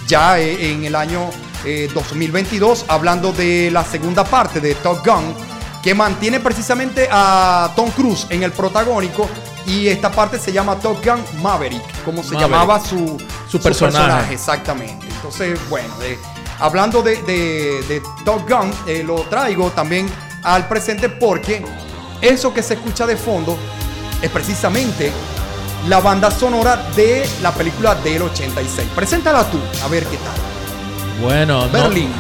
S3: Ya eh, en el año eh, 2022, hablando de la segunda parte de Top Gun, que mantiene precisamente a Tom Cruise en el protagónico y esta parte se llama Top Gun Maverick, como se
S12: Maverick.
S3: llamaba su,
S12: Su personaje.
S3: Exactamente. Entonces, bueno, hablando de, de- de Top Gun, eh, lo traigo también al presente porque eso que se escucha de fondo es precisamente la banda sonora de la película del 86. Preséntala tú, a ver qué tal.
S12: Bueno, no-
S3: Berlín.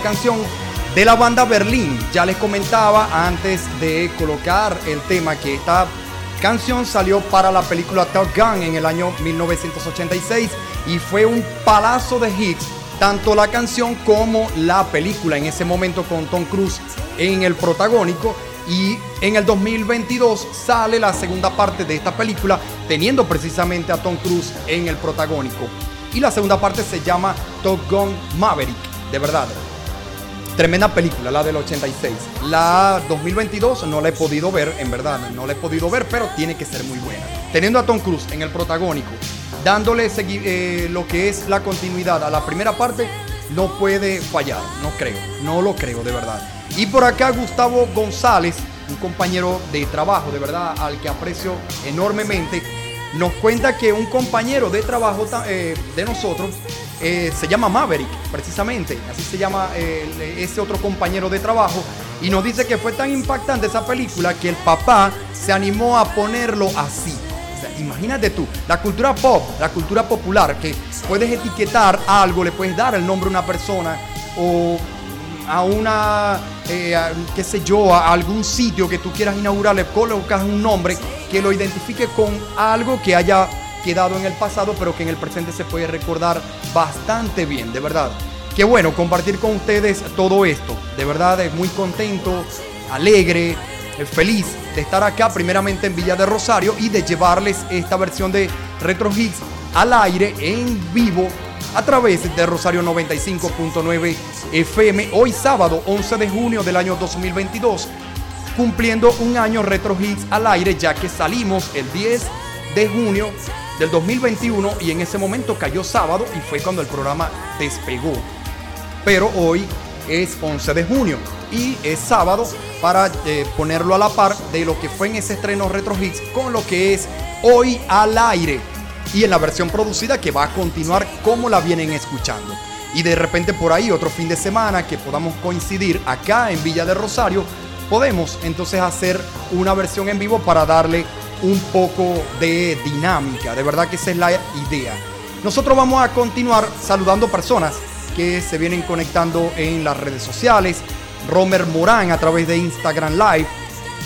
S3: Canción de la banda Berlín. Ya les comentaba antes de colocar el tema que esta canción salió para la película Top Gun en el año 1986 y fue un palazo de hits, tanto la canción como la película en ese momento con Tom Cruise en el protagónico. Y en el 2022 sale la segunda parte de esta película teniendo precisamente a Tom Cruise en el protagónico. Y la segunda parte se llama Top Gun Maverick, de verdad. Tremenda película, la del 86. La 2022 no la he podido ver, en verdad, no la he podido ver, pero tiene que ser muy buena. Teniendo a Tom Cruise en el protagónico, dándole eh, lo que es la continuidad a la primera parte, no puede fallar, no creo, no lo creo de verdad. Y por acá Gustavo González, un compañero de trabajo, de verdad, al que aprecio enormemente, nos cuenta que un compañero de trabajo eh, de nosotros eh, se llama Maverick, precisamente, así se llama eh, ese otro compañero de trabajo, y nos dice que fue tan impactante esa película que el papá se animó a ponerlo así. Imagínate tú, la cultura pop, la cultura popular, que puedes etiquetar algo, le puedes dar el nombre a una persona o a una, eh, qué sé yo, a algún sitio que tú quieras inaugurar, le colocas un nombre que lo identifique con algo que haya quedado en el pasado, pero que en el presente se puede recordar bastante bien, de verdad. Qué bueno compartir con ustedes todo esto, de verdad, eh, muy contento, alegre, feliz de estar acá, primeramente en Villa de Rosario, y de llevarles esta versión de Retro Hits al aire en vivo a través de Rosario 95.9 FM, hoy sábado 11 de junio del año 2022, cumpliendo un año Retro Hits al aire, ya que salimos el 10 de junio del 2021 y en ese momento cayó sábado y fue cuando el programa despegó. Pero hoy es 11 de junio y es sábado para eh, ponerlo a la par de lo que fue en ese estreno Retro Hits con lo que es hoy al aire y en la versión producida que va a continuar como la vienen escuchando. Y de repente por ahí otro fin de semana que podamos coincidir acá en Villa de Rosario, podemos entonces hacer una versión en vivo para darle un poco de dinámica. De verdad que esa es la idea. Nosotros vamos a continuar saludando personas que se vienen conectando en las redes sociales. Romer Morán a través de Instagram Live.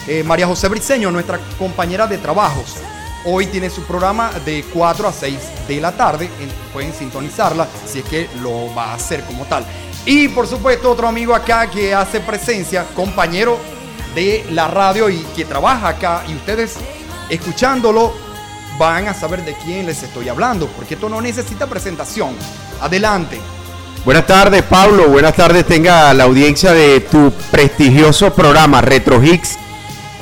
S3: Eh, María José Briceño, nuestra compañera de trabajos. Hoy tiene su programa de 4 a 6 de la tarde. En- Pueden sintonizarla si es que lo va a hacer como tal. Y por supuesto otro amigo acá que hace presencia, compañero de la radio y que trabaja acá. Y ustedes escuchándolo van a saber de quién les estoy hablando. Porque esto no necesita presentación. Adelante.
S18: Buenas tardes, Pablo. Buenas tardes, tenga la audiencia de tu prestigioso programa Retro Hits,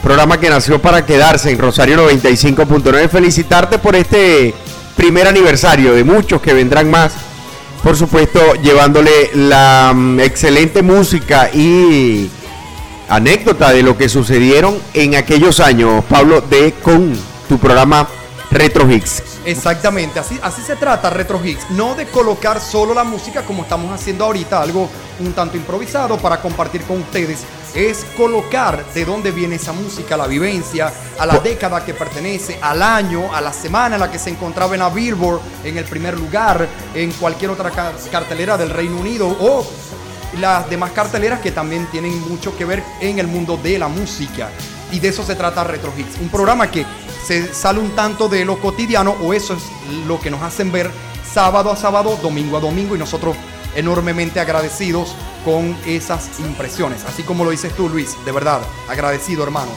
S18: programa que nació para quedarse en Rosario 95.9. Felicitarte por este primer aniversario de muchos que vendrán más. Por supuesto, llevándole la mm, excelente música y anécdota de lo que sucedieron en aquellos años, Pablo, de con tu programa Retro Hits.
S3: Exactamente, así, así se trata Retro Hits, no de colocar solo la música como estamos haciendo ahorita, algo un tanto improvisado para compartir con ustedes, es colocar de dónde viene esa música, la vivencia, a la década que pertenece, al año, a la semana en la que se encontraba en la Billboard, en el primer lugar, en cualquier otra ca- cartelera del Reino Unido o las demás carteleras que también tienen mucho que ver en el mundo de la música. Y de eso se trata Retro Hits, un programa que se sale un tanto de lo cotidiano o eso es lo que nos hacen ver sábado a sábado, domingo a domingo y nosotros enormemente agradecidos con esas impresiones. Así como lo dices tú, Luis, de verdad, agradecido, hermano.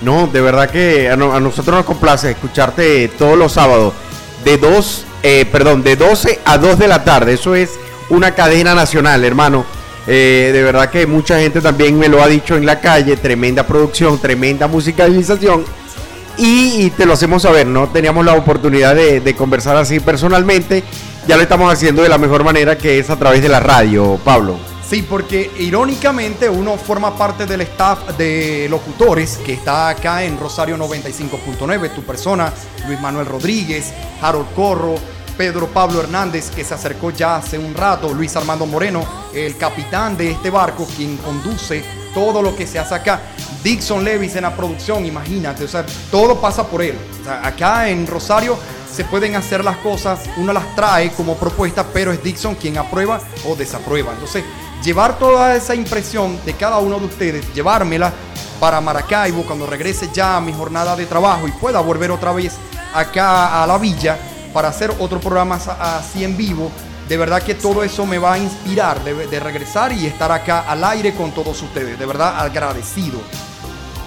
S18: No, de verdad que a, no- a nosotros nos complace escucharte todos los sábados de 2, eh, perdón, de 12 a 2 de la tarde. Eso es una cadena nacional, hermano. Eh, de verdad que mucha gente también me lo ha dicho en la calle. Tremenda producción, tremenda musicalización. Y, te lo hacemos saber, no teníamos la oportunidad de conversar así personalmente. Ya lo estamos haciendo de la mejor manera que es a través de la radio, Pablo.
S3: Sí, porque irónicamente uno forma parte del staff de locutores que está acá en Rosario 95.9, tu persona, Luis Manuel Rodríguez, Harold Corro, Pedro Pablo Hernández, que se acercó ya hace un rato, Luis Armando Moreno, el capitán de este barco, quien conduce todo lo que se hace acá. Dixon Levis en la producción, imagínate, o sea, todo pasa por él. Acá en Rosario se pueden hacer las cosas, uno las trae como propuesta, pero es Dixon quien aprueba o desaprueba. Entonces, llevar toda esa impresión de cada uno de ustedes, llevármela para Maracaibo cuando regrese ya a mi jornada de trabajo y pueda volver otra vez acá a la villa para hacer otro programa así en vivo. De verdad que todo eso me va a inspirar de, de regresar y estar acá al aire con todos ustedes. De verdad agradecido.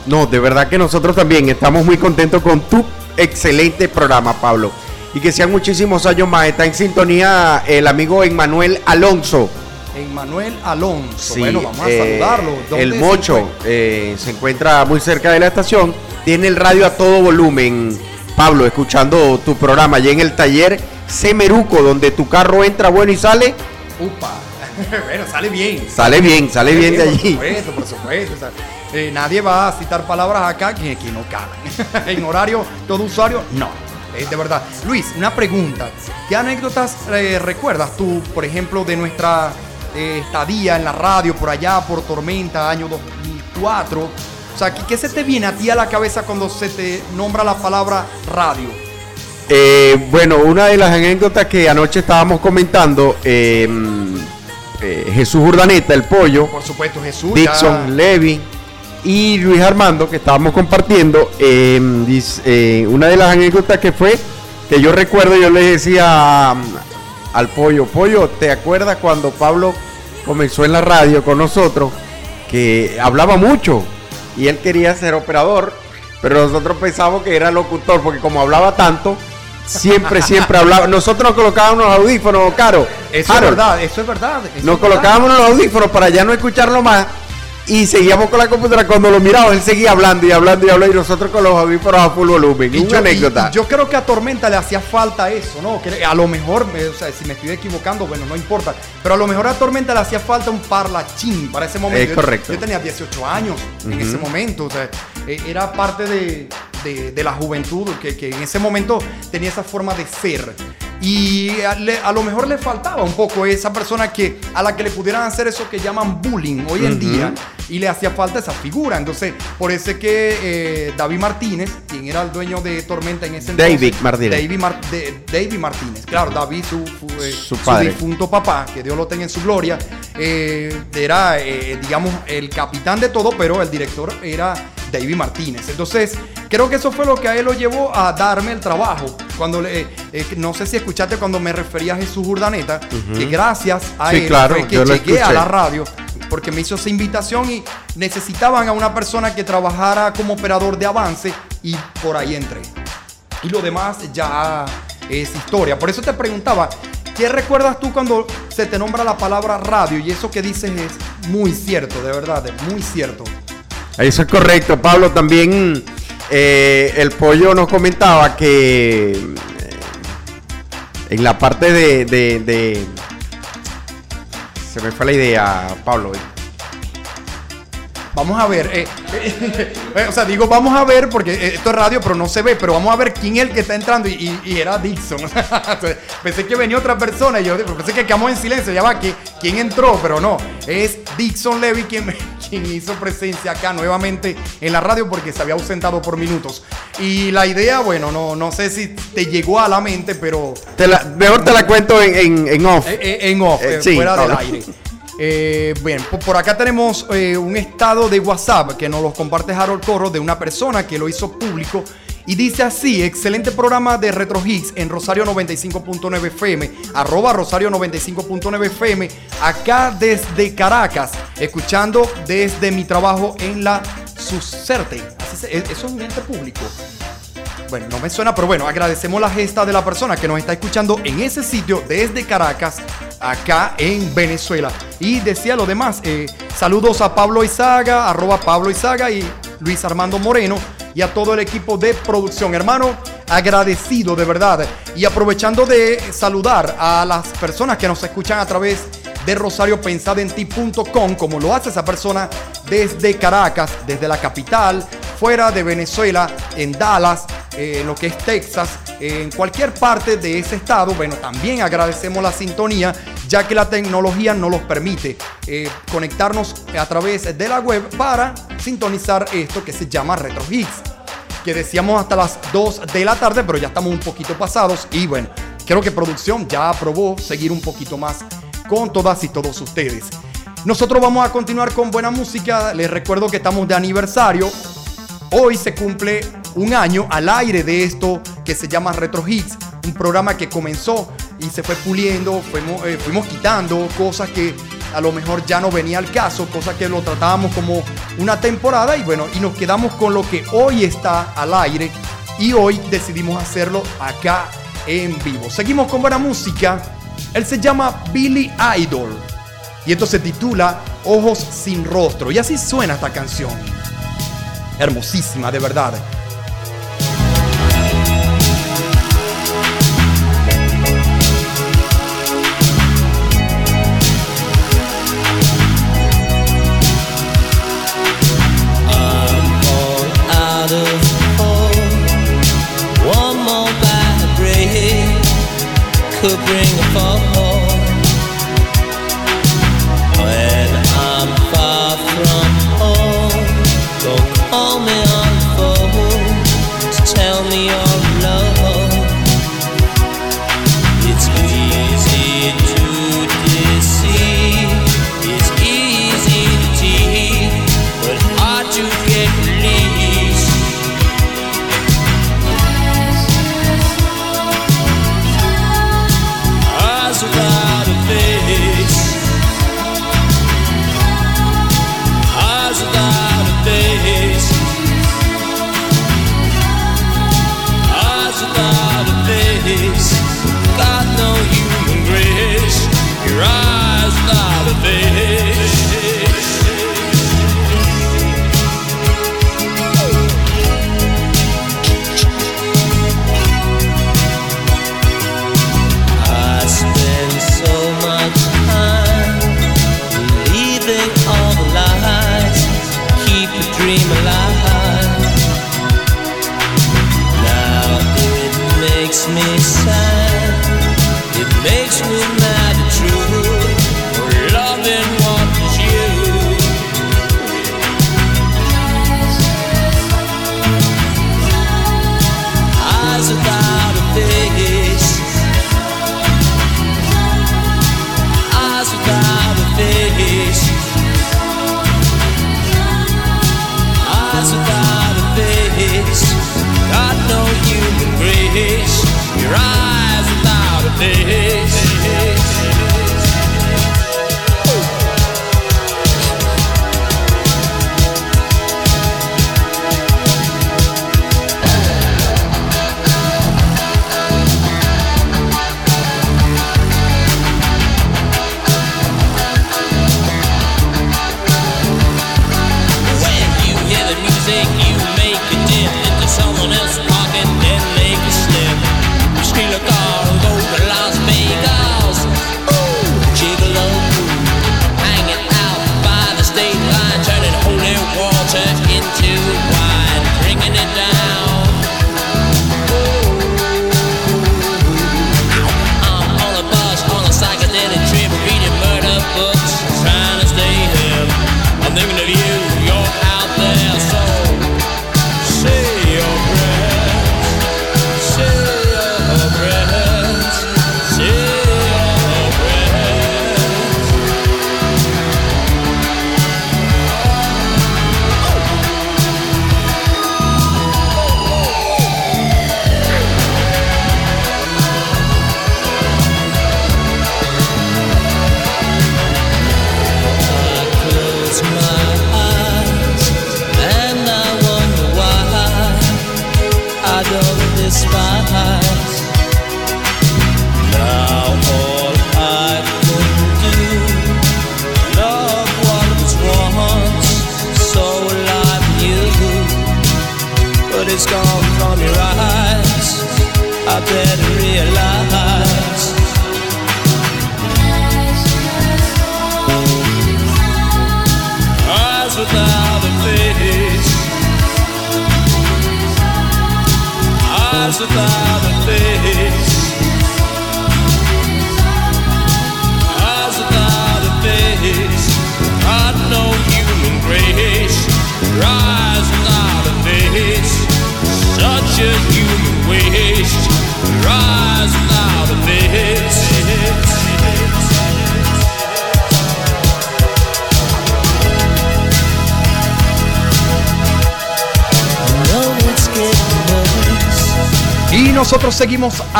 S18: No, de verdad que nosotros también estamos muy contentos con tu excelente programa, Pablo. Y que sean muchísimos años más. Está en sintonía el amigo Emmanuel Alonso.
S3: Emmanuel Alonso.
S18: Sí,
S3: bueno, vamos a
S18: eh,
S3: saludarlo. ¿Dónde
S18: El
S3: se
S18: Mocho
S3: encuentra?
S18: eh, se encuentra muy cerca de la estación. Tiene el radio a todo volumen. Pablo, escuchando tu programa allí en el taller Semeruco, donde tu carro entra bueno y sale.
S3: Upa. bueno, sale bien.
S18: Sale bien, sale bien de
S3: Por
S18: allí.
S3: supuesto, por supuesto. o sea, eh, nadie va a citar palabras acá que, que no caben. en horario, todo usuario, no. Eh, de verdad. Luis, una pregunta. ¿Qué anécdotas eh, recuerdas tú, por ejemplo, de nuestra eh, estadía en la radio por allá, por Tormenta, año 2004? O sea, ¿qué, qué se te viene a ti a la cabeza cuando se te nombra la palabra radio?
S18: Eh, bueno, una de las anécdotas que anoche estábamos comentando, eh, eh, Jesús Urdaneta, el pollo,
S3: Por supuesto, Jesús.
S18: Dixon
S3: ya-
S18: Levy y Luis Armando, que estábamos compartiendo, eh, dice, una de las anécdotas que fue, que yo recuerdo, yo le decía um, al pollo, pollo, ¿te acuerdas cuando Pablo comenzó en la radio con nosotros? Que hablaba mucho y él quería ser operador, pero nosotros pensamos que era locutor, porque como hablaba tanto, siempre, siempre hablaba. Nosotros nos colocábamos los audífonos, Caro.
S3: Eso
S18: Harold,
S3: es verdad, eso es verdad. eso
S18: nos
S3: es verdad.
S18: colocábamos los audífonos para ya no escucharlo más y seguíamos con la computadora. Cuando lo miraba, él seguía hablando y hablando y hablando y nosotros con los audífonos a full volumen.
S3: Y
S18: Una
S3: yo,
S18: anécdota.
S3: y- yo creo que a Tormenta le hacía falta eso, ¿no? Que a lo mejor, o sea, si me estoy equivocando, bueno, no importa. Pero a lo mejor a Tormenta le hacía falta un parlachín para ese momento.
S18: Es correcto.
S3: Yo, tenía 18 años en ese momento. O sea, eh, era parte de, de- de la juventud que, que en ese momento tenía esa forma de ser. Y a, le- a lo mejor le faltaba un poco esa persona que a la que le pudieran hacer eso que llaman bullying hoy en día y le hacía falta esa figura. Entonces, por eso es que eh, David Martínez, quien era el dueño de Tormenta en ese entonces.
S18: David Martínez.
S3: David, Mar- de- David Martínez, claro, David, su, fu- eh,
S18: Su padre.
S3: difunto papá, que Dios lo tenga en su gloria, eh, era, digamos, el capitán de todo, pero el director era David Martínez. Entonces, creo que eso fue lo que a él lo llevó a darme el trabajo. Cuando le, eh, no sé si escuchaste cuando me refería a Jesús Urdaneta, que gracias a
S18: Sí,
S3: él
S18: claro,
S3: fue que llegué a la radio porque me hizo esa invitación y necesitaban a una persona que trabajara como operador de avance y por ahí entré. Y lo demás ya es historia. Por eso te preguntaba, ¿qué recuerdas tú cuando se te nombra la palabra radio? Y eso que dices es muy cierto, de verdad, es muy cierto.
S18: Eso es correcto, Pablo. También eh, el pollo nos comentaba que eh, en la parte de, de- de- Se me fue la idea, Pablo.
S3: Vamos a ver, eh, eh, o sea, digo vamos a ver porque eh, esto es radio, pero no se ve, pero vamos a ver quién es el que está entrando y, y- y era Dixon. Pensé que venía otra persona y yo pensé que quedamos en silencio, ya va, que quién entró, pero no, es Dixon Levy quien, quien hizo presencia acá nuevamente en la radio porque se había ausentado por minutos. Y la idea, bueno, no, no sé si te llegó a la mente, pero...
S18: Te la- mejor te la cuento en, en- en off.
S3: Eh, eh, en off,
S18: Eh,
S3: eh,
S18: sí,
S3: fuera del aire. Eh, bien, po- por acá tenemos eh, un estado de WhatsApp que nos lo comparte Harold Corro de una persona que lo hizo público y dice así, excelente programa de Retro Hits en Rosario 95.9 FM, arroba Rosario 95.9 FM, acá desde Caracas, escuchando desde mi trabajo en la Suserte. Así se- eso es un ente público. No me suena, pero bueno, agradecemos la gesta de la persona que nos está escuchando en ese sitio desde Caracas, acá en Venezuela. Y decía lo demás, eh, saludos a Pablo Izaga, arroba Pablo Izaga y Luis Armando Moreno y a todo el equipo de producción. Hermano, agradecido de verdad. Y aprovechando de saludar a las personas que nos escuchan a través de de Rosario como lo hace esa persona desde Caracas, desde la capital, fuera de Venezuela, en Dallas, eh, lo que es Texas, en cualquier parte de ese estado. Bueno, también agradecemos la sintonía, ya que la tecnología nos los permite eh, conectarnos a través de la web para
S5: sintonizar esto que se llama Retro Hits, que decíamos hasta las 2 de la tarde, pero ya estamos un poquito pasados y bueno. Creo que producción ya aprobó seguir un poquito más con todas y todos ustedes. Nosotros vamos a continuar con buena música. Les recuerdo que estamos de aniversario. Hoy se cumple un año al aire de esto que se llama Retro Hits, un programa que comenzó y se fue puliendo, fuimos, eh, fuimos quitando cosas que a lo mejor ya no venía al caso, cosas que lo tratábamos como una temporada y bueno, y nos quedamos con lo que hoy está al aire y hoy decidimos hacerlo acá en vivo. Seguimos con buena música. Él se llama Billy Idol y esto se titula Ojos sin rostro y así suena esta canción. Hermosísima, de verdad.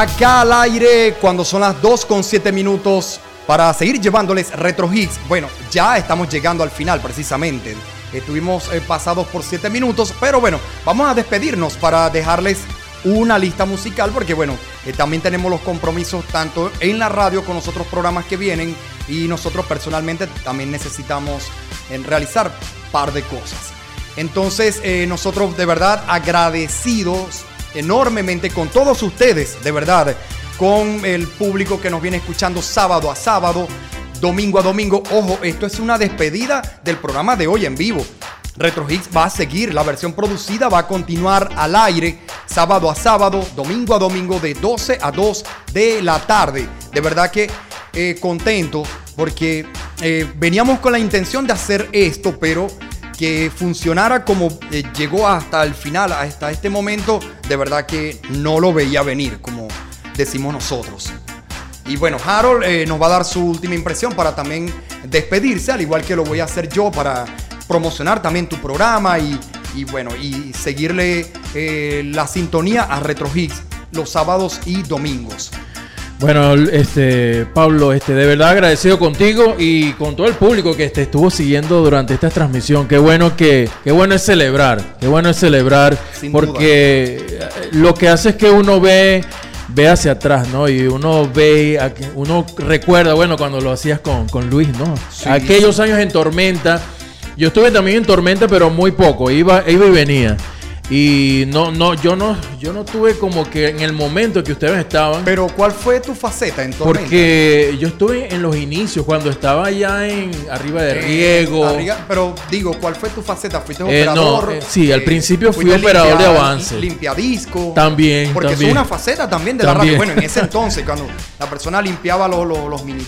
S3: Acá al aire cuando son las 2 con 7 minutos para seguir llevándoles Retro Hits. Bueno, ya estamos llegando al final precisamente. Estuvimos eh, pasados por 7 minutos, pero bueno, vamos a despedirnos para dejarles una lista musical porque bueno, eh, también tenemos los compromisos tanto en la radio con los otros programas que vienen y nosotros personalmente también necesitamos en realizar par de cosas. Entonces, eh, nosotros de verdad agradecidos enormemente con todos ustedes, de verdad, con el público que nos viene escuchando sábado a sábado, domingo a domingo. Ojo, esto es una despedida del programa de hoy en vivo. Retro Hits va a seguir, la versión producida va a continuar al aire sábado a sábado, domingo a domingo de 12 a 2 de la tarde. De verdad que eh, contento porque eh, veníamos con la intención de hacer esto, pero que funcionara como eh, llegó hasta el final, hasta este momento, de verdad que no lo veía venir, como decimos nosotros. Y bueno, Harold eh, nos va a dar su última impresión para también despedirse, al igual que lo voy a hacer yo para promocionar también tu programa y, y bueno, y seguirle eh, la sintonía a Retro Hits los sábados y domingos.
S12: Bueno, este Pablo, este de verdad agradecido contigo y con todo el público que te estuvo siguiendo durante esta transmisión. Qué bueno que qué bueno es celebrar, qué bueno es celebrar
S3: Sin
S12: porque eh, lo que hace es que uno ve ve hacia atrás, ¿no? Y uno ve, uno recuerda, bueno, cuando lo hacías con, con Luis, ¿no?
S3: Sí,
S12: Aquellos años en Tormenta. Yo estuve también en Tormenta, pero muy poco, iba, iba y venía. Y no, no, yo no, yo no tuve como que en el momento que ustedes estaban.
S3: Pero ¿cuál fue tu faceta en Tormenta?
S12: Porque yo estuve en los inicios, cuando estaba ya en arriba de
S3: Eh,
S12: riego.
S3: arriba- pero digo, ¿cuál fue tu faceta? ¿Fuiste
S12: Eh, no,
S3: operador?
S12: eh, sí, al principio fui operador de avance.
S3: Limpiadisco.
S12: También,
S3: Porque
S12: también.
S3: es una faceta también de la radio. Bueno, en ese entonces, cuando la persona limpiaba los, los, los mini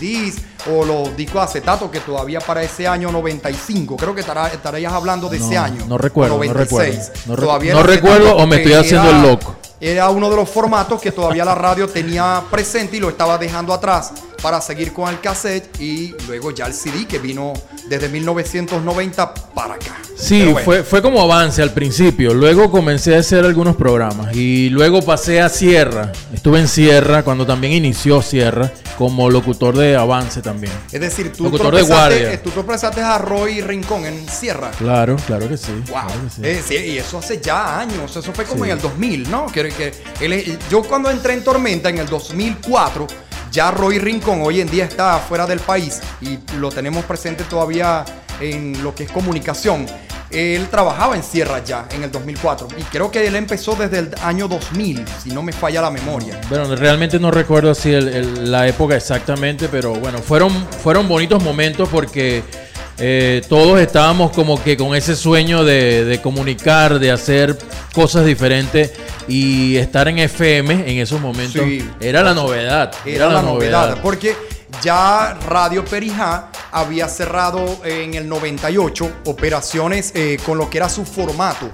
S3: o los discos de acetato, que todavía para ese año 95, creo que estará, estarías hablando de ese año.
S12: no recuerdo,
S3: o
S12: no
S3: 96.
S12: recuerdo. No
S3: Todavía
S12: no recuerdo o me estoy haciendo
S3: era-
S12: el loco.
S3: Era uno de los formatos que todavía la radio tenía presente y lo estaba dejando atrás para seguir con el cassette y luego ya el CD que vino desde 1990 para acá.
S12: Sí,
S3: bueno.
S12: fue, fue como avance al principio. Luego comencé a hacer algunos programas y luego pasé a Sierra. Estuve en Sierra cuando también inició Sierra como locutor de avance también.
S3: Es decir, tú
S12: Locutor de guardia.
S3: eh, tú tropezaste a Roy Rincón en Sierra.
S12: Claro, claro que sí.
S3: Wow.
S12: claro que sí.
S3: Eh, sí, y eso hace ya años, eso fue como
S12: Sí.
S3: en el 2000, ¿no? Que, que él yo cuando entré en Tormenta en el 2004, ya Roy Rincón hoy en día está fuera del país y lo tenemos presente todavía en lo que es comunicación. Él trabajaba en Sierra ya en el 2004 y creo que él empezó desde el año 2000, si no me falla la memoria.
S12: Bueno, realmente no recuerdo así la época exactamente, pero bueno, fueron, fueron bonitos momentos porque eh, todos estábamos como que con ese sueño de, de comunicar, de hacer cosas diferentes y estar en FM en esos momentos
S3: Sí.
S12: era la novedad.
S3: Era la novedad, porque ya Radio Perijá había cerrado en el 98 operaciones eh, con lo que era su formato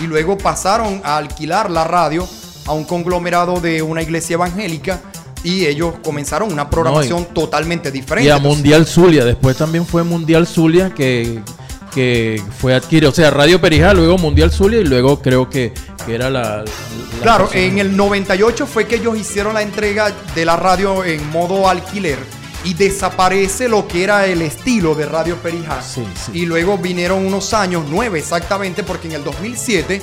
S3: y luego pasaron a alquilar la radio a un conglomerado de una iglesia evangélica y ellos comenzaron una programación totalmente diferente.
S12: Y a
S3: Entonces,
S12: Mundial Zulia, después también fue Mundial Zulia que, que fue adquirido, o sea, Radio Perijá, luego Mundial Zulia y luego creo que, que era la... la
S3: Claro,
S12: persona-
S3: en el 98 fue que ellos hicieron la entrega de la radio en modo alquiler y desaparece lo que era el estilo de Radio Perijá. Y luego vinieron unos años, nueve exactamente, porque en el 2007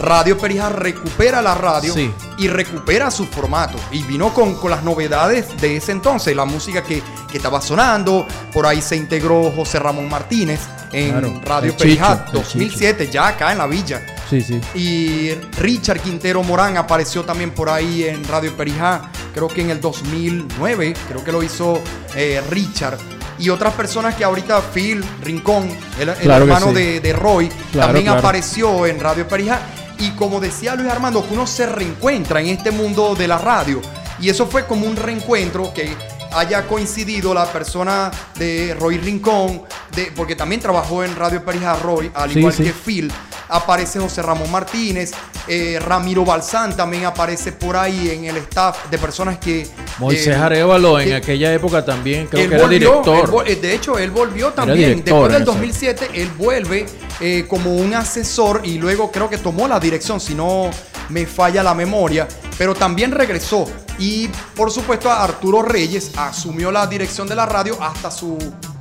S3: Radio Perijá recupera la radio
S12: Sí.
S3: y recupera su formato. Y vino con, con las novedades de ese entonces, la música que, que estaba sonando. Por ahí se integró José Ramón Martínez en
S12: Claro,
S3: Radio
S12: el
S3: 2007, ya acá en la villa.
S12: Sí, sí.
S3: Y Richard Quintero Morán apareció también por ahí en Radio Perijá, creo que en el 2009, creo que lo hizo eh, Richard. Y otras personas que ahorita, Phil Rincón, el, el
S12: Claro que
S3: hermano
S12: sí.
S3: de, de Roy,
S12: Claro,
S3: también
S12: claro.
S3: apareció en Radio Perijá. Y como decía Luis Armando, que uno se reencuentra en este mundo de la radio. Y eso fue como un reencuentro que haya coincidido la persona de Roy Rincón, de, porque también trabajó en Radio Perijá Roy, al
S12: Sí,
S3: igual
S12: sí.
S3: que Phil. Aparece José Ramón Martínez, eh, Ramiro Balsán también aparece por ahí en el staff de personas que...
S12: Moisés
S3: eh,
S12: Arevalo en
S3: que-
S12: aquella época también creo
S3: él
S12: que era
S3: volvió,
S12: director.
S3: él eh, de hecho, él volvió también.
S12: director
S3: Después del
S12: en esa
S3: 2007, él vuelve eh, como un asesor y luego creo que tomó la dirección, si no me falla la memoria. pero también regresó. Y por supuesto Arturo Reyes asumió la dirección de la radio hasta su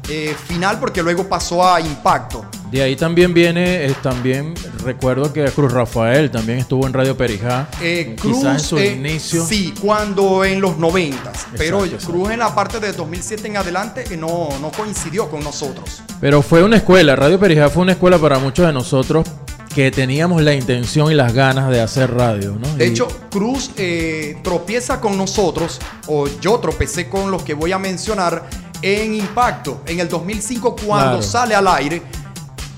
S3: eh, final porque luego pasó a Impacto.
S12: De ahí también viene, eh, también recuerdo que Cruz Rafael también estuvo en Radio Perijá.
S3: Eh,
S12: Quizás en su inicio.
S3: Sí, cuando en los 90. Pero
S12: Exacto,
S3: Cruz en la parte de 2007 en adelante eh, no, no coincidió con nosotros.
S12: Pero fue una escuela, Radio Perijá fue una escuela para muchos de nosotros que teníamos la intención y las ganas de hacer radio, ¿no?
S3: De
S12: Y-
S3: hecho, Cruz eh, tropieza con nosotros, o yo tropecé con los que voy a mencionar en Impacto. En el 2005, cuando
S12: Claro.
S3: sale al aire,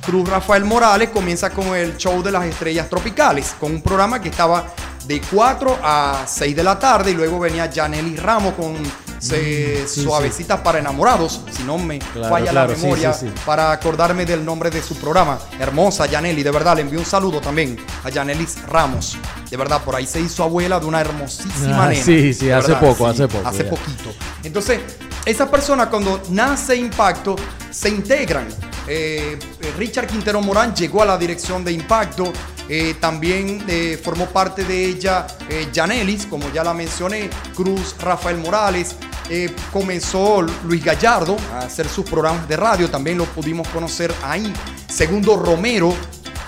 S3: Cruz Rafael Morales comienza con el show de las estrellas tropicales, con un programa que estaba de 4 a 6 de la tarde y luego venía Janely Ramos con se-
S12: Mm, sí,
S3: Suavecitas para enamorados, si no me
S12: Claro,
S3: falla
S12: claro,
S3: la memoria,
S12: sí,
S3: para acordarme del nombre de su programa. Hermosa Janely, de verdad, le envío un saludo también a Janelis Ramos. De verdad, por ahí se hizo abuela de una hermosísima
S12: Ah,
S3: nena.
S12: sí, sí, hace poco, hace poco,
S3: Hace
S12: ya.
S3: poquito. Entonces, esa persona cuando nace Impacto, se integran. Eh, eh, Richard Quintero Morán llegó a la dirección de Impacto. Eh, también eh, formó parte de ella eh, Janelis, como ya la mencioné, Cruz, Rafael Morales. eh, comenzó Luis Gallardo a hacer sus programas de radio, también lo pudimos conocer ahí. Segundo Romero,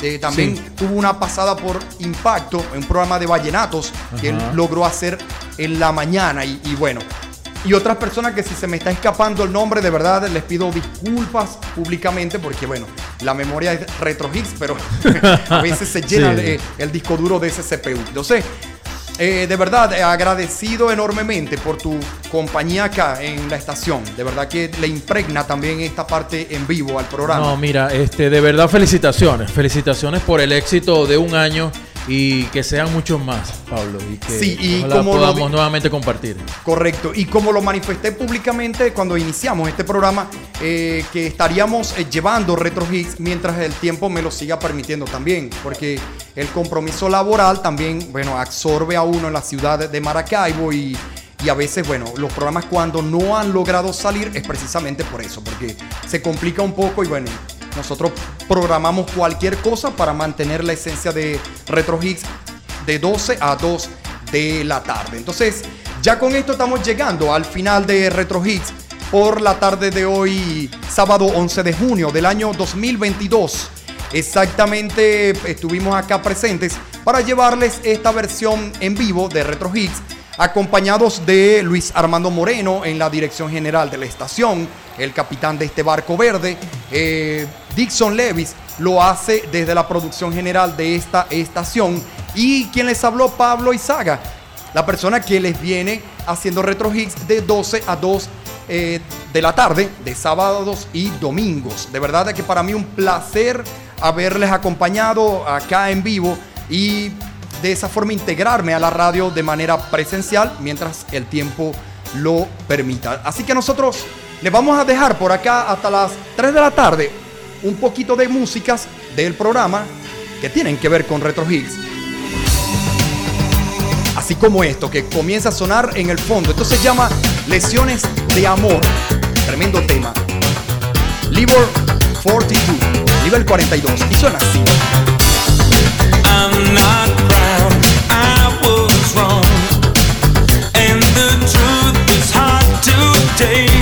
S3: eh, también
S12: Sí.
S3: tuvo una pasada por Impacto, en un programa de vallenatos que él logró hacer en la mañana. Y, y bueno, y otras personas que si se me está escapando el nombre, de verdad les pido disculpas públicamente porque bueno, la memoria es retro hits, pero a veces se llena
S12: Sí.
S3: eh, el disco duro de ese CPU. Entonces, eh, de verdad, eh, agradecido enormemente por tu compañía acá en la estación. De verdad que le impregna también esta parte en vivo al programa.
S12: No, mira, este, de verdad felicitaciones, felicitaciones por el éxito de un año y que sean muchos más, Pablo, y que
S3: Sí, y como lo
S12: podamos
S3: di-
S12: nuevamente compartir.
S3: Correcto. Y como lo manifesté públicamente cuando iniciamos este programa, eh, que estaríamos eh, llevando Retro Hits mientras el tiempo me lo siga permitiendo también. Porque el compromiso laboral también, bueno, absorbe a uno en la ciudad de Maracaibo y, y a veces, bueno, los programas cuando no han logrado salir es precisamente por eso, porque se complica un poco y bueno, nosotros programamos cualquier cosa para mantener la esencia de Retro Hits de 12 a 2 de la tarde. Entonces, ya con esto estamos llegando al final de Retro Hits por la tarde de hoy, sábado 11 de junio del año 2022. Exactamente estuvimos acá presentes para llevarles esta versión en vivo de Retro Hits, acompañados de Luis Armando Moreno en la dirección general de la estación, el capitán de este barco verde, eh, Dixon Levis lo hace desde la producción general de esta estación y quien les habló Pablo Izaga, la persona que les viene haciendo Retro Hits de 12 a 2 eh, de la tarde, de sábados y domingos. De verdad que para mí un placer haberles acompañado acá en vivo y de esa forma integrarme a la radio de manera presencial mientras el tiempo lo permita. Así que nosotros les vamos a dejar por acá hasta las 3 de la tarde un poquito de músicas del programa que tienen que ver con Retro Hits. Así como esto que comienza a sonar en el fondo. Esto se llama Lesiones de Amor. Tremendo tema. Libor 42, nivel 42. Y suena así.
S16: wrong, and the truth is hard to take.